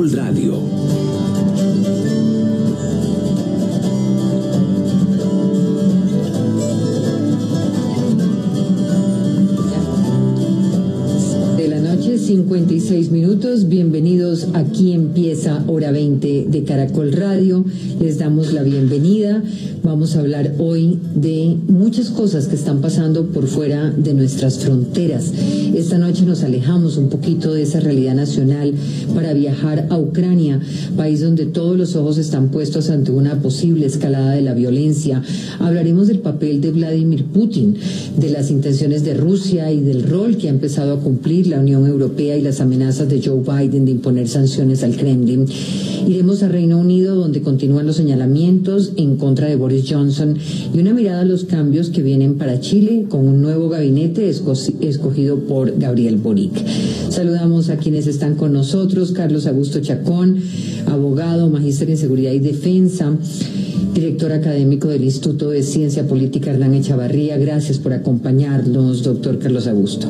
Radio. 56 minutos. Bienvenidos. Aquí empieza Hora 20 de Caracol Radio. Les damos la bienvenida. Vamos a hablar hoy de muchas cosas que están pasando por fuera de nuestras fronteras. Esta noche nos alejamos un poquito de esa realidad nacional para viajar a Ucrania, país donde todos los ojos están puestos ante una posible escalada de la violencia. Hablaremos del papel de Vladimir Putin, de las intenciones de Rusia y del rol que ha empezado a cumplir la Unión Europea y las amenazas de Joe Biden de imponer sanciones al Kremlin. Iremos a Reino Unido, donde continúan los señalamientos en contra de Boris Johnson y una mirada a los cambios que vienen para Chile con un nuevo gabinete escogido por Gabriel Boric. Saludamos a quienes están con nosotros, Carlos Augusto Chacón, abogado, magíster en seguridad y defensa director académico del Instituto de Ciencia Política Hernán Echavarría. Gracias por acompañarnos, doctor Carlos Augusto.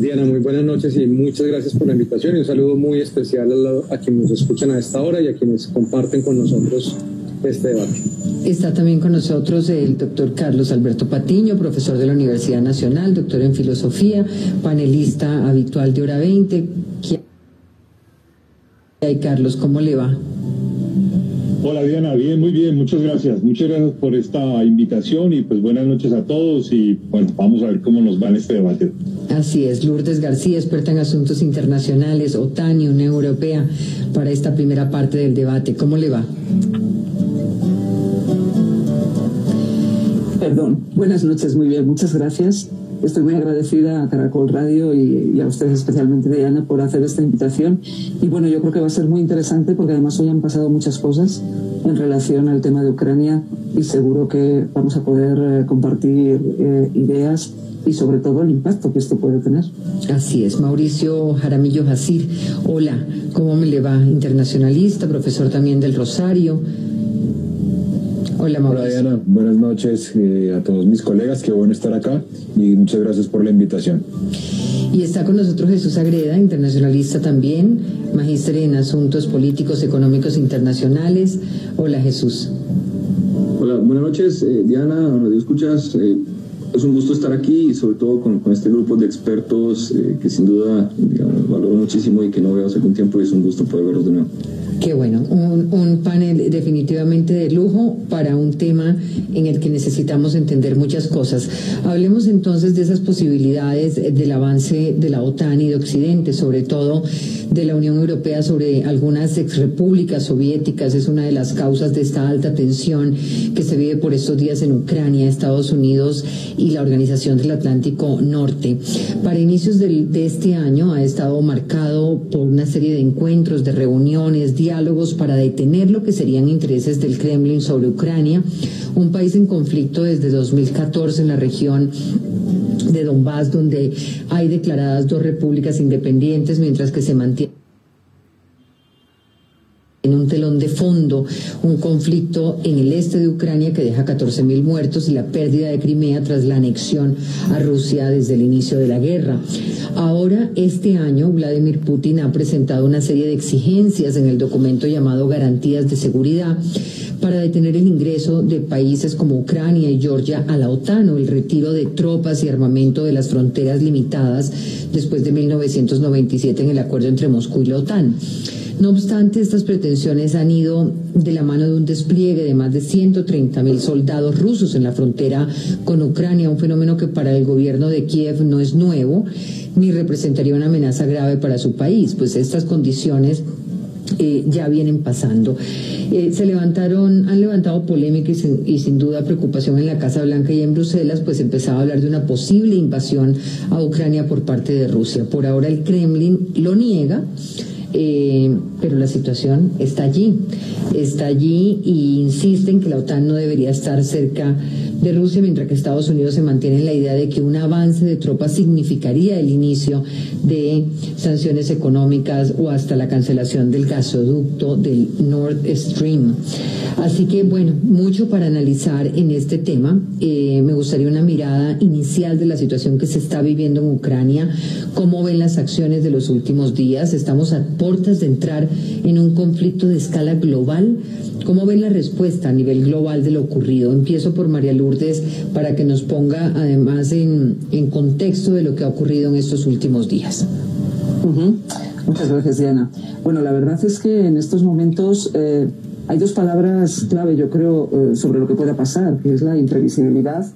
Diana, muy buenas noches y muchas gracias por la invitación y un saludo muy especial a, a quienes nos escuchan a esta hora y a quienes comparten con nosotros este debate. Está también con nosotros el doctor Carlos Alberto Patiño, profesor de la Universidad Nacional, doctor en filosofía, panelista habitual de Hora 20. ¿Qué Carlos? ¿Cómo le va? Hola Diana, bien, muy bien, muchas gracias. Muchas gracias por esta invitación y pues buenas noches a todos y bueno, vamos a ver cómo nos va en este debate. Así es, Lourdes García, experta en asuntos internacionales, OTAN y Unión Europea, para esta primera parte del debate. ¿Cómo le va? Perdón, buenas noches, muy bien, muchas gracias. Estoy muy agradecida a Caracol Radio y, a ustedes especialmente, Diana, por hacer esta invitación. Y bueno, yo creo que va a ser muy interesante porque además hoy han pasado muchas cosas en relación al tema de Ucrania y seguro que vamos a poder eh, compartir eh, ideas y sobre todo el impacto que esto puede tener. Así es, Mauricio Jaramillo Jacir, hola, ¿cómo me le va? Internacionalista, profesor también del Rosario. Hola, Mauricio. Hola, Diana, buenas noches eh, a todos mis colegas, qué bueno estar acá y muchas gracias por la invitación. Y está con nosotros Jesús Agreda, internacionalista también, magíster en asuntos políticos, económicos internacionales. Hola, Jesús. Hola, buenas noches, eh, Diana, Radio Escuchas. Eh, es un gusto estar aquí y sobre todo con, este grupo de expertos eh, que sin duda valoro muchísimo y que no veo hace algún tiempo y es un gusto poder verlos de nuevo. Qué bueno, un, un, panel definitivamente de lujo para un tema en el que necesitamos entender muchas cosas. Hablemos entonces de esas posibilidades del avance de la OTAN y de Occidente, sobre todo de la Unión Europea sobre algunas exrepúblicas soviéticas. Es una de las causas de esta alta tensión que se vive por estos días en Ucrania, Estados Unidos y la Organización del Atlántico Norte. Para inicios de este año ha estado marcado por una serie de encuentros, de reuniones, diálogos para detener lo que serían intereses del Kremlin sobre Ucrania, un país en conflicto desde 2014 en la región de Donbass, donde hay declaradas dos repúblicas independientes, mientras que se mantiene en un telón de fondo un conflicto en el este de Ucrania que deja 14.000 muertos y la pérdida de Crimea tras la anexión a Rusia desde el inicio de la guerra. Ahora, este año, Vladimir Putin ha presentado una serie de exigencias en el documento llamado Garantías de Seguridad para detener el ingreso de países como Ucrania y Georgia a la OTAN o el retiro de tropas y armamento de las fronteras limitadas después de 1997 en el acuerdo entre Moscú y la OTAN. No obstante, estas pretensiones han ido de la mano de un despliegue de más de 130 mil soldados rusos en la frontera con Ucrania, un fenómeno que para el gobierno de Kiev no es nuevo ni representaría una amenaza grave para su país, pues estas condiciones eh, ya vienen pasando. Eh, se levantaron, han levantado polémica y sin, y sin, duda preocupación en la Casa Blanca y en Bruselas, pues empezaba a hablar de una posible invasión a Ucrania por parte de Rusia. Por ahora el Kremlin lo niega eh, pero la situación está allí, está allí y insisten que la OTAN no debería estar cerca de Rusia, mientras que Estados Unidos se mantiene en la idea de que un avance de tropas significaría el inicio de sanciones económicas o hasta la cancelación del gasoducto del Nord Stream. Así que, bueno, mucho para analizar en este tema. Eh, me gustaría una mirada inicial de la situación que se está viviendo en Ucrania, cómo ven las acciones de los últimos días. Estamos a puertas de entrar en un conflicto de escala global. ¿Cómo ven la respuesta a nivel global de lo ocurrido? Empiezo por María Lourdes para que nos ponga además en, contexto de lo que ha ocurrido en estos últimos días. Muchas gracias, Diana. Bueno, la verdad es que en estos momentos eh, hay dos palabras clave, yo creo, eh, sobre lo que pueda pasar, que es la imprevisibilidad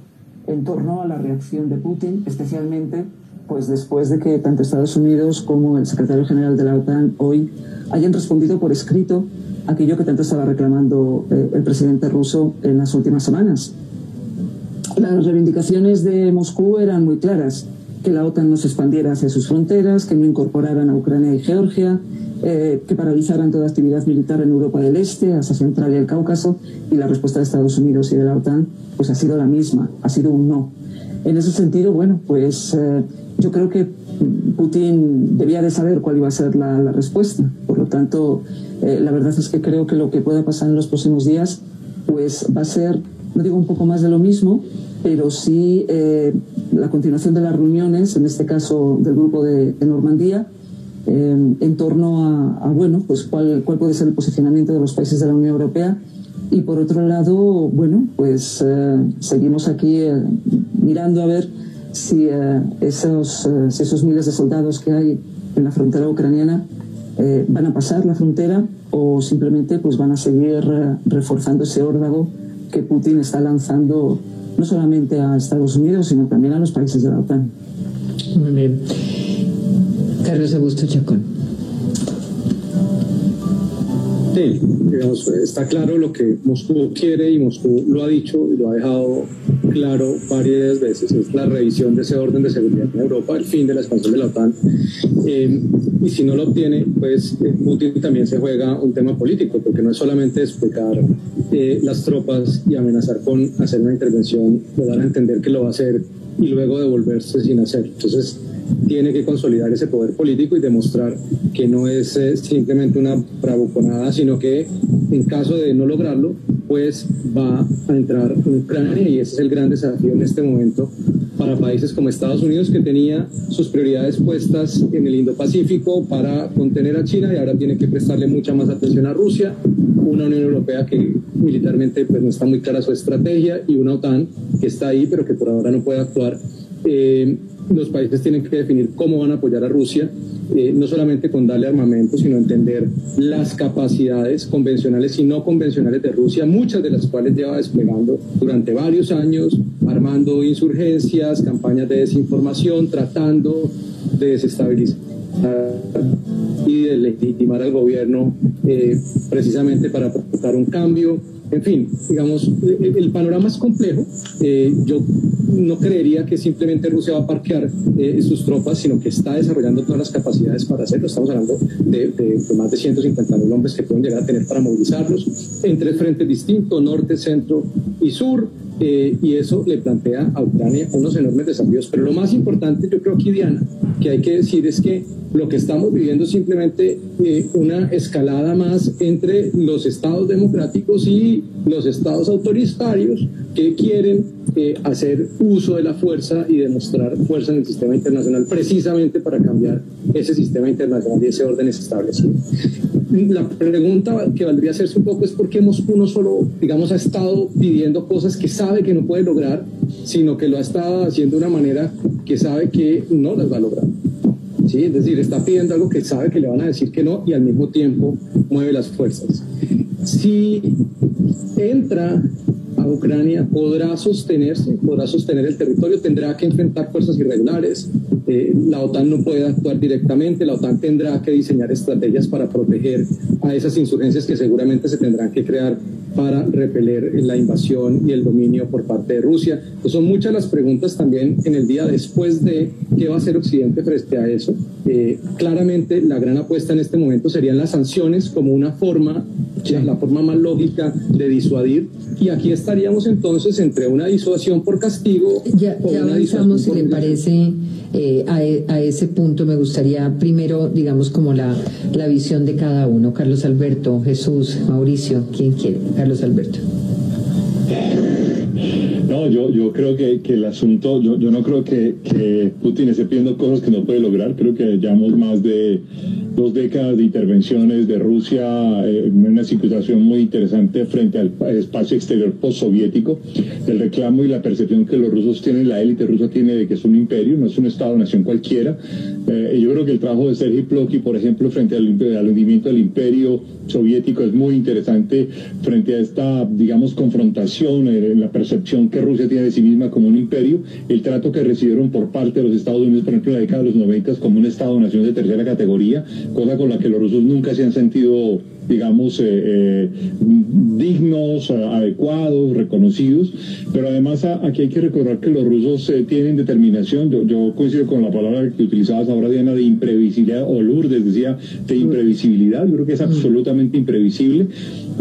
en torno a la reacción de Putin, especialmente pues después de que tanto Estados Unidos como el secretario general de la OTAN hoy hayan respondido por escrito aquello que tanto estaba reclamando eh, el presidente ruso en las últimas semanas. Las reivindicaciones de Moscú eran muy claras, que la OTAN no se expandiera hacia sus fronteras, que no incorporaran a Ucrania y Georgia, eh, que paralizaran toda actividad militar en Europa del Este, Asia Central y el Cáucaso, y la respuesta de Estados Unidos y de la OTAN pues ha sido la misma, ha sido un no. En ese sentido, bueno, pues eh, yo creo que Putin debía de saber cuál iba a ser la, respuesta. Por lo tanto, eh, la verdad es que creo que lo que pueda pasar en los próximos días, pues va a ser, no digo un poco más de lo mismo, pero sí eh, la continuación de las reuniones, en este caso del grupo de, Normandía, eh, en torno a, bueno, pues cuál, cuál puede ser el posicionamiento de los países de la Unión Europea. Y por otro lado, bueno, pues seguimos aquí mirando a ver si, eh, esos, eh, esos miles de soldados que hay en la frontera ucraniana eh, van a pasar la frontera o simplemente pues van a seguir reforzando ese órdago que Putin está lanzando no solamente a Estados Unidos, sino también a los países de la OTAN. Muy bien. Carlos Augusto Chacón. Sí, digamos, está claro lo que Moscú quiere y Moscú lo ha dicho y lo ha dejado claro varias veces, es la revisión de ese orden de seguridad en Europa, el fin de la expansión de la OTAN. Eh, y si no lo obtiene, pues eh, Putin también se juega un tema político, porque no es solamente explicar eh, las tropas y amenazar con hacer una intervención, lo dar a entender que lo va a hacer y luego devolverse sin hacer. Entonces, tiene que consolidar ese poder político y demostrar que no es eh, simplemente una bravuconada, sino que en caso de no lograrlo, pues va a entrar en Ucrania y ese es el gran desafío en este momento para países como Estados Unidos que tenía sus prioridades puestas en el Indo-Pacífico para contener a China y ahora tiene que prestarle mucha más atención a Rusia, una Unión Europea que militarmente pues no está muy clara su estrategia y una OTAN que está ahí pero que por ahora no puede actuar. Eh, los países tienen que definir cómo van a apoyar a Rusia, eh, no solamente con darle armamento, sino entender las capacidades convencionales y no convencionales de Rusia, muchas de las cuales lleva desplegando durante varios años, armando insurgencias, campañas de desinformación, tratando de desestabilizar y de legitimar al gobierno eh, precisamente para provocar un cambio en fin, digamos, el, panorama es complejo. Eh, yo no creería que simplemente Rusia va a parquear eh, sus tropas, sino que está desarrollando todas las capacidades para hacerlo. Estamos hablando de, más de 150 mil hombres que pueden llegar a tener para movilizarlos en tres frentes distintos, norte, centro y sur. Eh, y eso le plantea a Ucrania unos enormes desafíos. Pero lo más importante, yo creo aquí, Diana, que hay que decir es que lo que estamos viviendo es simplemente eh, una escalada más entre los estados democráticos y los estados autoritarios que quieren eh, hacer uso de la fuerza y demostrar fuerza en el sistema internacional precisamente para cambiar ese sistema internacional y ese orden establecido. La pregunta que valdría hacerse un poco es por qué Moscú no solo, digamos, ha estado pidiendo cosas que sabe que no puede lograr, sino que lo ha estado haciendo de una manera que sabe que no las va a lograr. ¿sí? Es decir, está pidiendo algo que sabe que le van a decir que no y al mismo tiempo mueve las fuerzas. Si entra a Ucrania, podrá sostenerse, podrá sostener el territorio, tendrá que enfrentar fuerzas irregulares, eh, la OTAN no puede actuar directamente, la OTAN tendrá que diseñar estrategias para proteger a esas insurgencias que seguramente se tendrán que crear para repeler la invasión y el dominio por parte de Rusia. Son muchas las preguntas también en el día después de qué va a hacer Occidente frente a eso. Eh, claramente la gran apuesta en este momento serían las sanciones como una forma, la forma más lógica de disuadir. Y aquí estaríamos entonces entre una disuasión por castigo. Ya, ya avanzamos, si le parece, eh, a, e, a, ese punto me gustaría primero, digamos, como la, la visión de cada uno. Carlos Alberto, Jesús, Mauricio, ¿quién quiere? Carlos Alberto. No, yo, yo creo que, que el asunto, yo, yo no creo que, que, Putin esté pidiendo cosas que no puede lograr. Creo que llevamos más de dos décadas de intervenciones de Rusia eh, una situación muy interesante frente al espacio exterior postsoviético. El reclamo y la percepción que los rusos tienen, la élite rusa tiene de que es un imperio, no es un Estado-nación cualquiera. Eh, yo creo que el trabajo de Sergei Plokhy, por ejemplo, frente al, al hundimiento del imperio soviético es muy interesante frente a esta, digamos, confrontación en la percepción que Rusia tiene de sí misma como un imperio, el trato que recibieron por parte de los Estados Unidos, por ejemplo, en la década de los 90 como un Estado-nación de tercera categoría, cosa con la que los rusos nunca se han sentido digamos, eh, eh, dignos, adecuados, reconocidos, pero además aquí hay que recordar que los rusos eh, tienen determinación, yo, coincido con la palabra que utilizabas ahora, Diana, de imprevisibilidad, o Lourdes decía, de imprevisibilidad, yo creo que es absolutamente imprevisible,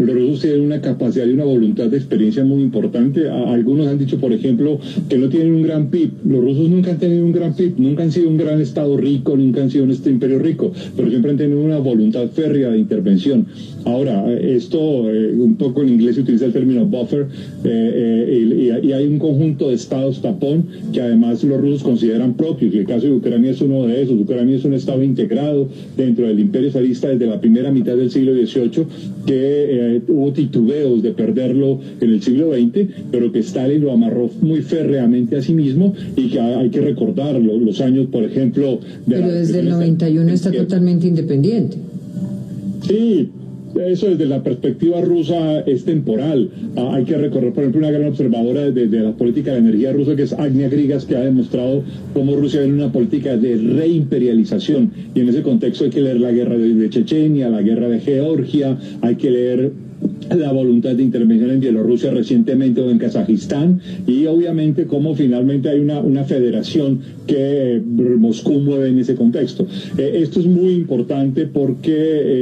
los rusos tienen una capacidad y una voluntad de experiencia muy importante, algunos han dicho, por ejemplo, que no tienen un gran PIB, los rusos nunca han tenido un gran PIB, nunca han sido un gran Estado rico, nunca han sido un este imperio rico, pero siempre han tenido una voluntad férrea de intervención. Ahora, esto eh, un poco en inglés se utiliza el término buffer eh, eh, y, hay un conjunto de estados tapón que además los rusos consideran propios y el caso de Ucrania es uno de esos. Ucrania es un estado integrado dentro del imperio zarista desde la primera mitad del siglo XVIII que hubo titubeos de perderlo en el siglo XX, pero que Stalin lo amarró muy férreamente a sí mismo y que hay que recordar los, años, por ejemplo... De pero desde el 91 está totalmente independiente. Sí, eso desde la perspectiva rusa es temporal. Ah, hay que recorrer, por ejemplo, una gran observadora de, la política de energía rusa, que es Agnia Grigas, que ha demostrado cómo Rusia tiene una política de reimperialización. Y en ese contexto hay que leer la guerra de Chechenia, la guerra de Georgia, hay que leer la voluntad de intervención en Bielorrusia recientemente o en Kazajistán y obviamente cómo finalmente hay una, una federación que eh, Moscú mueve en ese contexto. Eh, esto es muy importante porque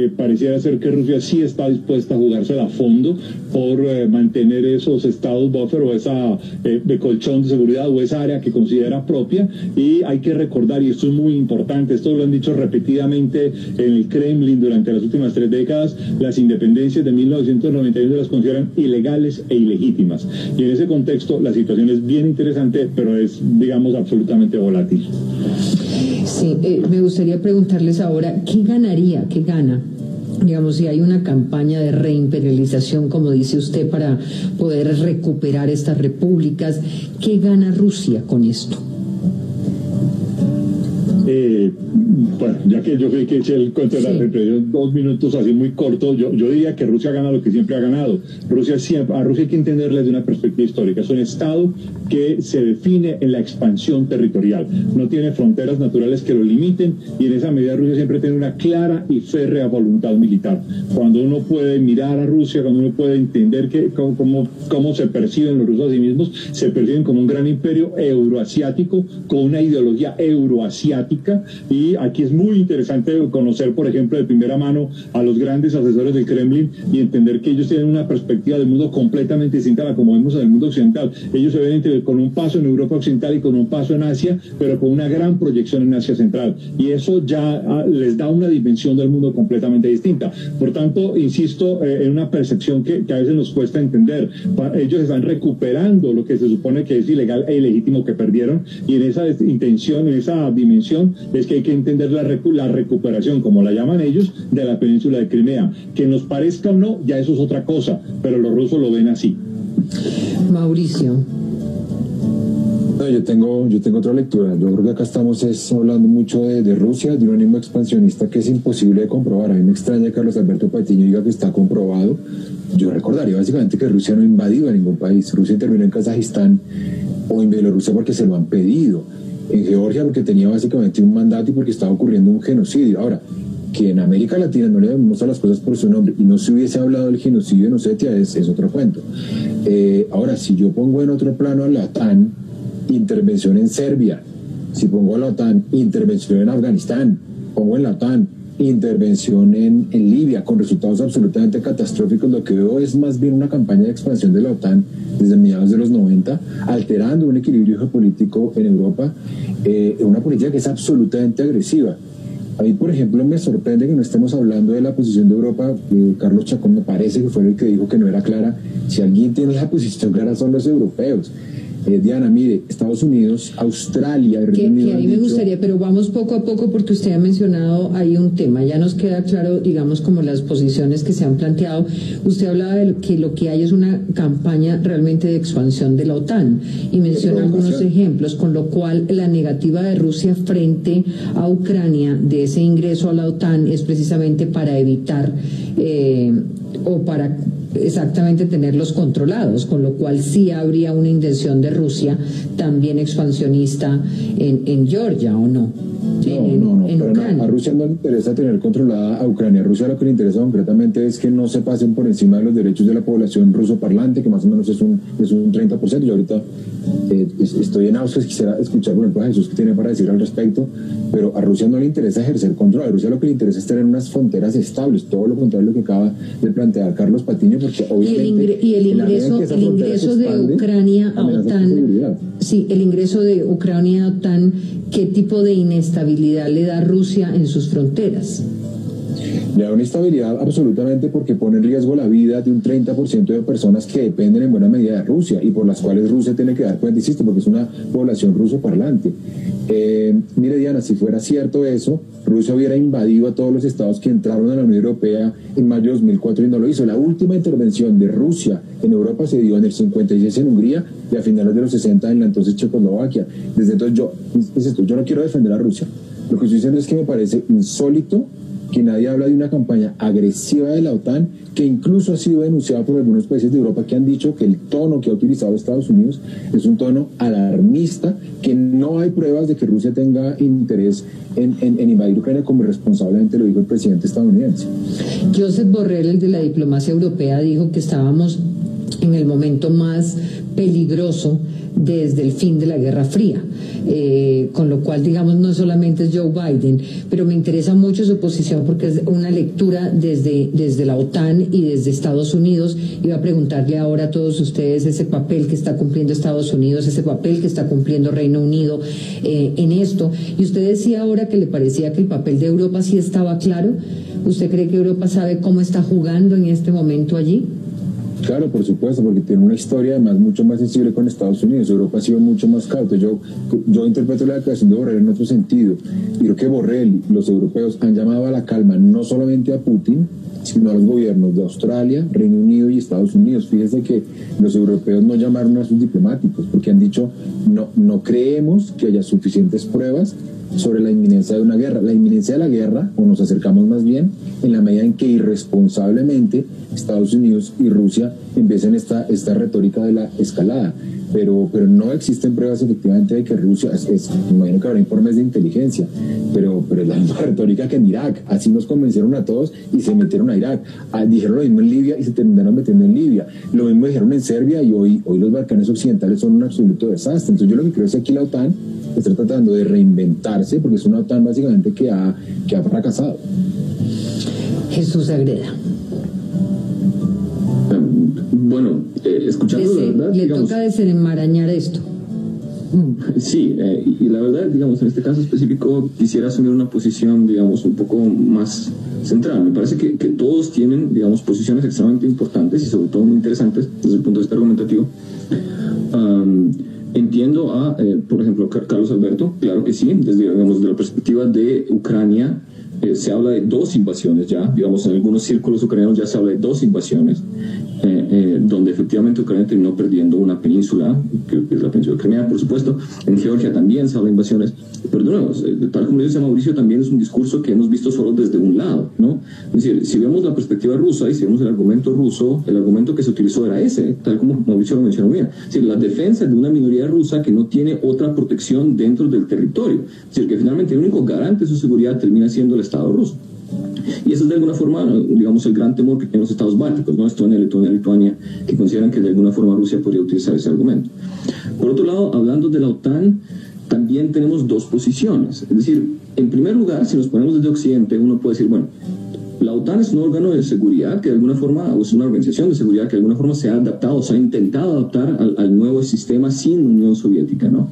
eh, pareciera ser que Rusia sí está dispuesta a jugársela a fondo por mantener esos estados buffer o esa de colchón de seguridad o esa área que considera propia y hay que recordar, y esto es muy importante, esto lo han dicho repetidamente en el Kremlin durante las últimas tres décadas, las independencias de 1990 91 las consideran ilegales e ilegítimas. Y en ese contexto la situación es bien interesante, pero es, digamos, absolutamente volátil. Sí, eh, me gustaría preguntarles ahora, ¿qué ganaría, qué gana digamos, si hay una campaña de reimperialización, como dice usted, para poder recuperar estas repúblicas, ¿qué gana Rusia con esto? Eh, bueno, ya que yo creo que eché el cuento de la represión dos minutos así muy cortos, yo, yo diría que Rusia gana lo que siempre ha ganado. Rusia siempre, a Rusia hay que entenderle desde una perspectiva histórica. Es un Estado que se define en la expansión territorial. No tiene fronteras naturales que lo limiten y en esa medida Rusia siempre tiene una clara y férrea voluntad militar. Cuando uno puede mirar a Rusia, cuando uno puede entender que, cómo, cómo se perciben los rusos a sí mismos, se perciben como un gran imperio euroasiático con una ideología euroasiática y aquí es muy interesante conocer, por ejemplo, de primera mano a los grandes asesores del Kremlin y entender que ellos tienen una perspectiva del mundo completamente distinta a la como vemos en el mundo occidental. Ellos se ven con un paso en Europa Occidental y con un paso en Asia, pero con una gran proyección en Asia Central. Y eso ya ah, les da una dimensión del mundo completamente distinta. Por tanto, insisto eh, en una percepción que, a veces nos cuesta entender. Ellos están recuperando lo que se supone que es ilegal e ilegítimo que perdieron y en esa intención, en esa dimensión, que hay que entender la, la recuperación, como la llaman ellos, de la península de Crimea. Que nos parezca o no, ya eso es otra cosa, pero los rusos lo ven así. Mauricio. yo tengo, yo tengo otra lectura. Yo creo que acá estamos hablando mucho de, Rusia, de un ánimo expansionista que es imposible de comprobar. A mí me extraña que Carlos Alberto Patiño diga que está comprobado. Yo recordaría básicamente que Rusia no ha invadido a ningún país. Rusia intervino en Kazajistán o en Bielorrusia porque se lo han pedido en Georgia porque tenía básicamente un mandato y porque estaba ocurriendo un genocidio. Ahora, que en América Latina no le damos a las cosas por su nombre y no se hubiese hablado del genocidio en Osetia es, es otro cuento. Eh, ahora, si yo pongo en otro plano a la OTAN, intervención en Serbia, si pongo a la OTAN, intervención en Afganistán, pongo en la OTAN, intervención en, en, Libia con resultados absolutamente catastróficos. Lo que veo es más bien una campaña de expansión de la OTAN desde mediados de los 90, alterando un equilibrio geopolítico en Europa, eh, una política que es absolutamente agresiva. A mí, por ejemplo, me sorprende que no estemos hablando de la posición de Europa. Carlos Chacón me parece que fue el que dijo que no era clara. Si alguien tiene la posición clara son los europeos. Eh, Diana, mire, Estados Unidos, Australia, Reino Unido. Que ahí me gustaría, pero vamos poco a poco porque usted ha mencionado ahí un tema. Ya nos queda claro, digamos, como las posiciones que se han planteado. Usted hablaba de que lo que hay es una campaña realmente de expansión de la OTAN y menciona algunos ejemplos, con lo cual la negativa de Rusia frente a Ucrania de ese ingreso a la OTAN es precisamente para evitar eh, o para exactamente tenerlos controlados, con lo cual sí habría una intención de Rusia también expansionista en, en Georgia, ¿o no? No, no, no, a Rusia no le interesa tener controlada a Ucrania. A Rusia lo que le interesa concretamente es que no se pasen por encima de los derechos de la población ruso parlante, que más o menos es un, es un 30%. Yo ahorita eh, estoy en Austria, quisiera escuchar por ejemplo a Jesús que tiene para decir al respecto, pero a Rusia no le interesa ejercer control. A Rusia lo que le interesa es tener unas fronteras estables, todo lo contrario de lo que acaba de plantear Carlos Patiño, porque obviamente... Y el, ingreso, el ingreso de Ucrania a OTAN... Sí, el ingreso de Ucrania a OTAN, ¿qué tipo de inestabilidad le da Rusia en sus fronteras? Le da una estabilidad absolutamente porque pone en riesgo la vida de un 30% de personas que dependen en buena medida de Rusia y por las cuales Rusia tiene que dar cuenta, insisto, porque es una población ruso parlante. Eh, mire, Diana, si fuera cierto eso, Rusia hubiera invadido a todos los estados que entraron a la Unión Europea en mayo de 2004 y no lo hizo. La última intervención de Rusia en Europa se dio en el 56 en Hungría y a finales de los 60 en la entonces Checoslovaquia. Desde entonces yo, yo no quiero defender a Rusia. Lo que estoy diciendo es que me parece insólito que nadie habla de una campaña agresiva de la OTAN que incluso ha sido denunciada por algunos países de Europa que han dicho que el tono que ha utilizado Estados Unidos es un tono alarmista, que no hay pruebas de que Rusia tenga interés en, invadir Ucrania como responsablemente lo dijo el presidente estadounidense. Joseph Borrell, el de la diplomacia europea, dijo que estábamos en el momento más peligroso desde el fin de la Guerra Fría. Eh, con lo cual, digamos, no solamente es Joe Biden, pero me interesa mucho su posición porque es una lectura desde, desde la OTAN y desde Estados Unidos. Iba a preguntarle ahora a todos ustedes ese papel que está cumpliendo Estados Unidos, ese papel que está cumpliendo Reino Unido eh, en esto. Y usted decía ahora que le parecía que el papel de Europa sí estaba claro. ¿Usted cree que Europa sabe cómo está jugando en este momento allí? Claro, por supuesto, porque tiene una historia además mucho más sensible con Estados Unidos. Europa ha sido mucho más cauto. Yo, yo interpreto la declaración de Borrell en otro sentido. Y creo que Borrell, los europeos, han llamado a la calma no solamente a Putin, sino a los gobiernos de Australia, Reino Unido y Estados Unidos. Fíjense que los europeos no llamaron a sus diplomáticos porque han dicho no, no creemos que haya suficientes pruebas sobre la inminencia de una guerra. La inminencia de la guerra, o nos acercamos más bien, en la medida en que irresponsablemente Estados Unidos y Rusia empiecen esta, esta retórica de la escalada. Pero, pero no existen pruebas efectivamente de que Rusia, es, imagino que habrá informes de inteligencia, pero, pero es la misma retórica que en Irak. Así nos convencieron a todos y se metieron a Irak. Ah, dijeron lo mismo en Libia y se terminaron metiendo en Libia. Lo mismo dijeron en Serbia y hoy, hoy los Balcanes occidentales son un absoluto desastre. Entonces yo lo que creo es que aquí la OTAN está tratando de reinventarse porque es una OTAN básicamente que ha, que ha fracasado. Jesús Agreda. Bueno, eh, escuchando verdad, le toca desenmarañar esto. Sí, eh, y la verdad, digamos, en este caso específico quisiera asumir una posición, digamos, un poco más central. Me parece que, que todos tienen, digamos, posiciones extremadamente importantes y sobre todo muy interesantes desde el punto de vista argumentativo. entiendo a, eh, por ejemplo, Carlos Alberto, claro que sí, desde, digamos, desde la perspectiva de Ucrania, eh, se habla de dos invasiones ya, digamos, en algunos círculos ucranianos ya se habla de dos invasiones, eh, donde efectivamente Ucrania terminó perdiendo una península, que es la península de Crimea, por supuesto. En Georgia también se habla de invasiones. Pero de nuevo, eh, tal como dice Mauricio, también es un discurso que hemos visto solo desde un lado, ¿no? Es decir, si vemos la perspectiva rusa y si vemos el argumento ruso, el argumento que se utilizó era ese, tal como Mauricio lo mencionó bien. Es decir, la defensa de una minoría rusa que no tiene otra protección dentro del territorio. Es decir, que finalmente el único garante de su seguridad termina siendo el Estado ruso. Y ese es de alguna forma, digamos, el gran temor que tienen los estados bálticos, ¿no? Estonia, Letonia, Lituania, que consideran que de alguna forma Rusia podría utilizar ese argumento. Por otro lado, hablando de la OTAN, también tenemos dos posiciones. Es decir, en primer lugar, si nos ponemos desde Occidente, uno puede decir, bueno, la OTAN es un órgano de seguridad que de alguna forma, o es una organización de seguridad que de alguna forma se ha adaptado, se ha intentado adaptar al, nuevo sistema sin Unión Soviética, ¿no?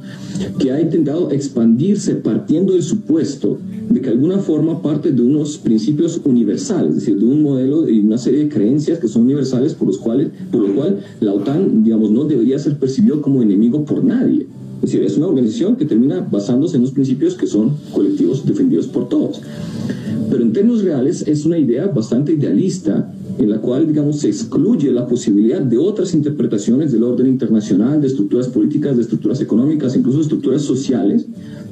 Que ha intentado expandirse partiendo del supuesto de que de alguna forma parte de unos principios universales, es decir, de un modelo y una serie de creencias que son universales por los cuales, por lo cual la OTAN, digamos, no debería ser percibido como enemigo por nadie. Es decir, es una organización que termina basándose en unos principios que son colectivos defendidos por todos. Pero en términos reales es una idea bastante idealista en la cual, digamos, se excluye la posibilidad de otras interpretaciones del orden internacional, de estructuras políticas, de estructuras económicas, incluso estructuras sociales,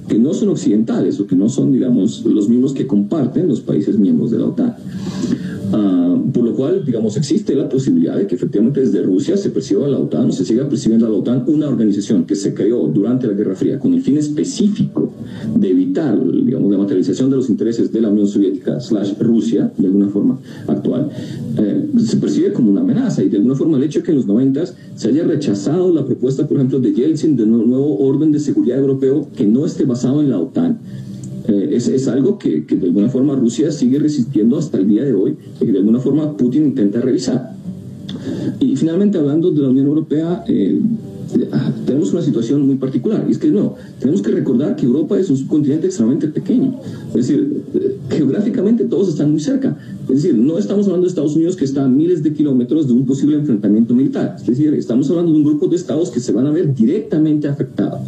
que no son occidentales o que no son, digamos, los mismos que comparten los países miembros de la OTAN. Ah, por lo cual, digamos, existe la posibilidad de que efectivamente desde Rusia se perciba la OTAN, o se siga percibiendo a la OTAN una organización que se creó durante la Guerra Fría con el fin específico de evitar, digamos, la materialización de los intereses de la Unión Soviética slash Rusia, de alguna forma actual, eh, se percibe como una amenaza. Y de alguna forma el hecho de que en los 90 se haya rechazado la propuesta, por ejemplo, de Yeltsin de un nuevo orden de seguridad europeo que no esté basado en la OTAN, eh, es, es, algo que, que, de alguna forma Rusia sigue resistiendo hasta el día de hoy y de alguna forma Putin intenta revisar. Y finalmente, hablando de la Unión Europea, eh, ah, tenemos una situación muy particular. Y es que no, tenemos que recordar que Europa es un subcontinente extremadamente pequeño. Es decir, eh, geográficamente todos están muy cerca. Es decir, no estamos hablando de Estados Unidos que está a miles de kilómetros de un posible enfrentamiento militar. Es decir, estamos hablando de un grupo de estados que se van a ver directamente afectados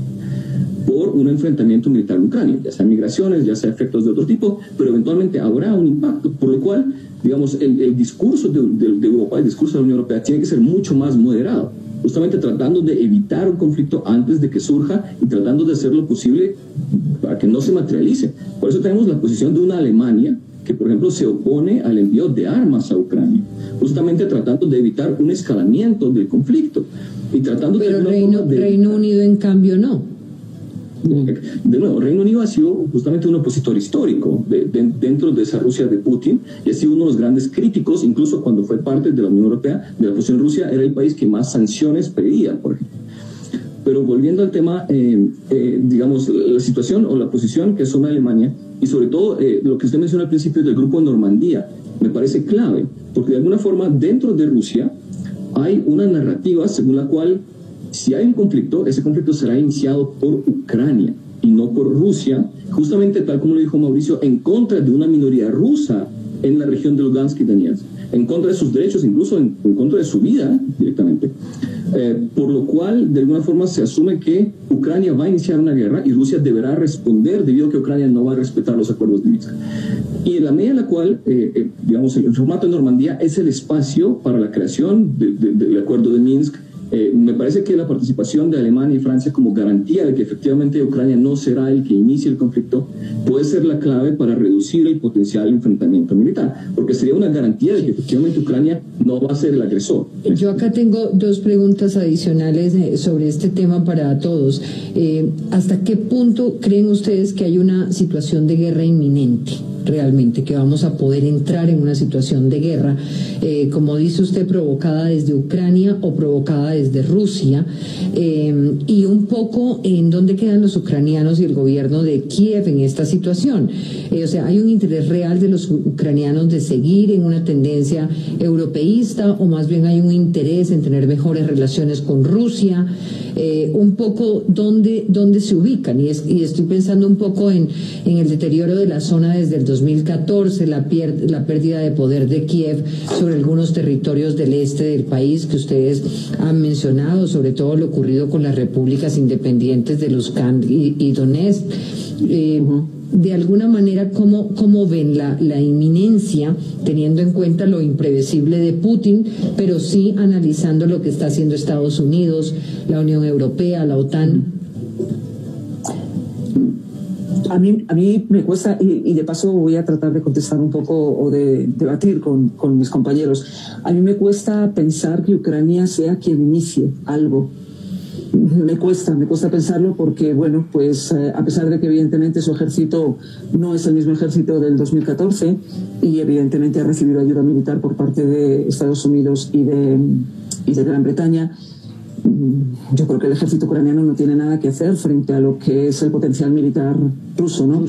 por un enfrentamiento militar en Ucrania, ya sea migraciones, ya sea efectos de otro tipo, pero eventualmente habrá un impacto, por lo cual, digamos, el, discurso de, Europa, el discurso de la Unión Europea tiene que ser mucho más moderado, justamente tratando de evitar un conflicto antes de que surja y tratando de hacer lo posible para que no se materialice. Por eso tenemos la posición de una Alemania que, por ejemplo, se opone al envío de armas a Ucrania, justamente tratando de evitar un escalamiento del conflicto y tratando Pero de... Reino, Reino Unido, en cambio, no. De nuevo, Reino Unido ha sido justamente un opositor histórico dentro de esa Rusia de Putin y ha sido uno de los grandes críticos, incluso cuando fue parte de la Unión Europea, de la posición Rusia, era el país que más sanciones pedía, por ejemplo. Pero volviendo al tema, eh, eh, digamos, la situación o la posición que son Alemania y sobre todo eh, lo que usted mencionó al principio del grupo Normandía, me parece clave, porque de alguna forma dentro de Rusia hay una narrativa según la cual si hay un conflicto, ese conflicto será iniciado por Ucrania y no por Rusia, justamente tal como lo dijo Mauricio, en contra de una minoría rusa en la región de Lugansk y Donetsk, en contra de sus derechos, incluso en, contra de su vida directamente. Eh, por lo cual, de alguna forma, se asume que Ucrania va a iniciar una guerra y Rusia deberá responder debido a que Ucrania no va a respetar los acuerdos de Minsk. Y en la medida en la cual, eh, eh, digamos, el formato de Normandía es el espacio para la creación del acuerdo de Minsk, eh, me parece que la participación de Alemania y Francia como garantía de que efectivamente Ucrania no será el que inicie el conflicto puede ser la clave para reducir el potencial enfrentamiento militar, porque sería una garantía de que efectivamente Ucrania no va a ser el agresor. Yo acá tengo dos preguntas adicionales eh, sobre este tema para todos. Eh, ¿Hasta qué punto creen ustedes que hay una situación de guerra inminente? realmente, que vamos a poder entrar en una situación de guerra, como dice usted, provocada desde Ucrania o provocada desde Rusia, eh, y un poco en dónde quedan los ucranianos y el gobierno de Kiev en esta situación. Eh, o sea, hay un interés real de los ucranianos de seguir en una tendencia europeísta o más bien hay un interés en tener mejores relaciones con Rusia. un poco dónde, dónde se ubican y, estoy pensando un poco en, en el deterioro de la zona desde el 2014, la, la pérdida de poder de Kiev sobre algunos territorios del este del país que ustedes han mencionado, sobre todo lo ocurrido con las repúblicas independientes de Lugansk y, Donetsk. Eh, de alguna manera, ¿cómo, cómo ven la, la inminencia, teniendo en cuenta lo imprevisible de Putin, pero sí analizando lo que está haciendo Estados Unidos, la Unión Europea, la OTAN? A mí, a mí me cuesta, y, de paso voy a tratar de contestar un poco o de debatir con, con mis compañeros, a mí me cuesta pensar que Ucrania sea quien inicie algo. Me cuesta, me cuesta pensarlo porque, bueno, pues eh, a pesar de que evidentemente su ejército no es el mismo ejército del 2014 y evidentemente ha recibido ayuda militar por parte de Estados Unidos y de, y de Gran Bretaña, yo creo que el ejército ucraniano no tiene nada que hacer frente a lo que es el potencial militar ruso. ¿no?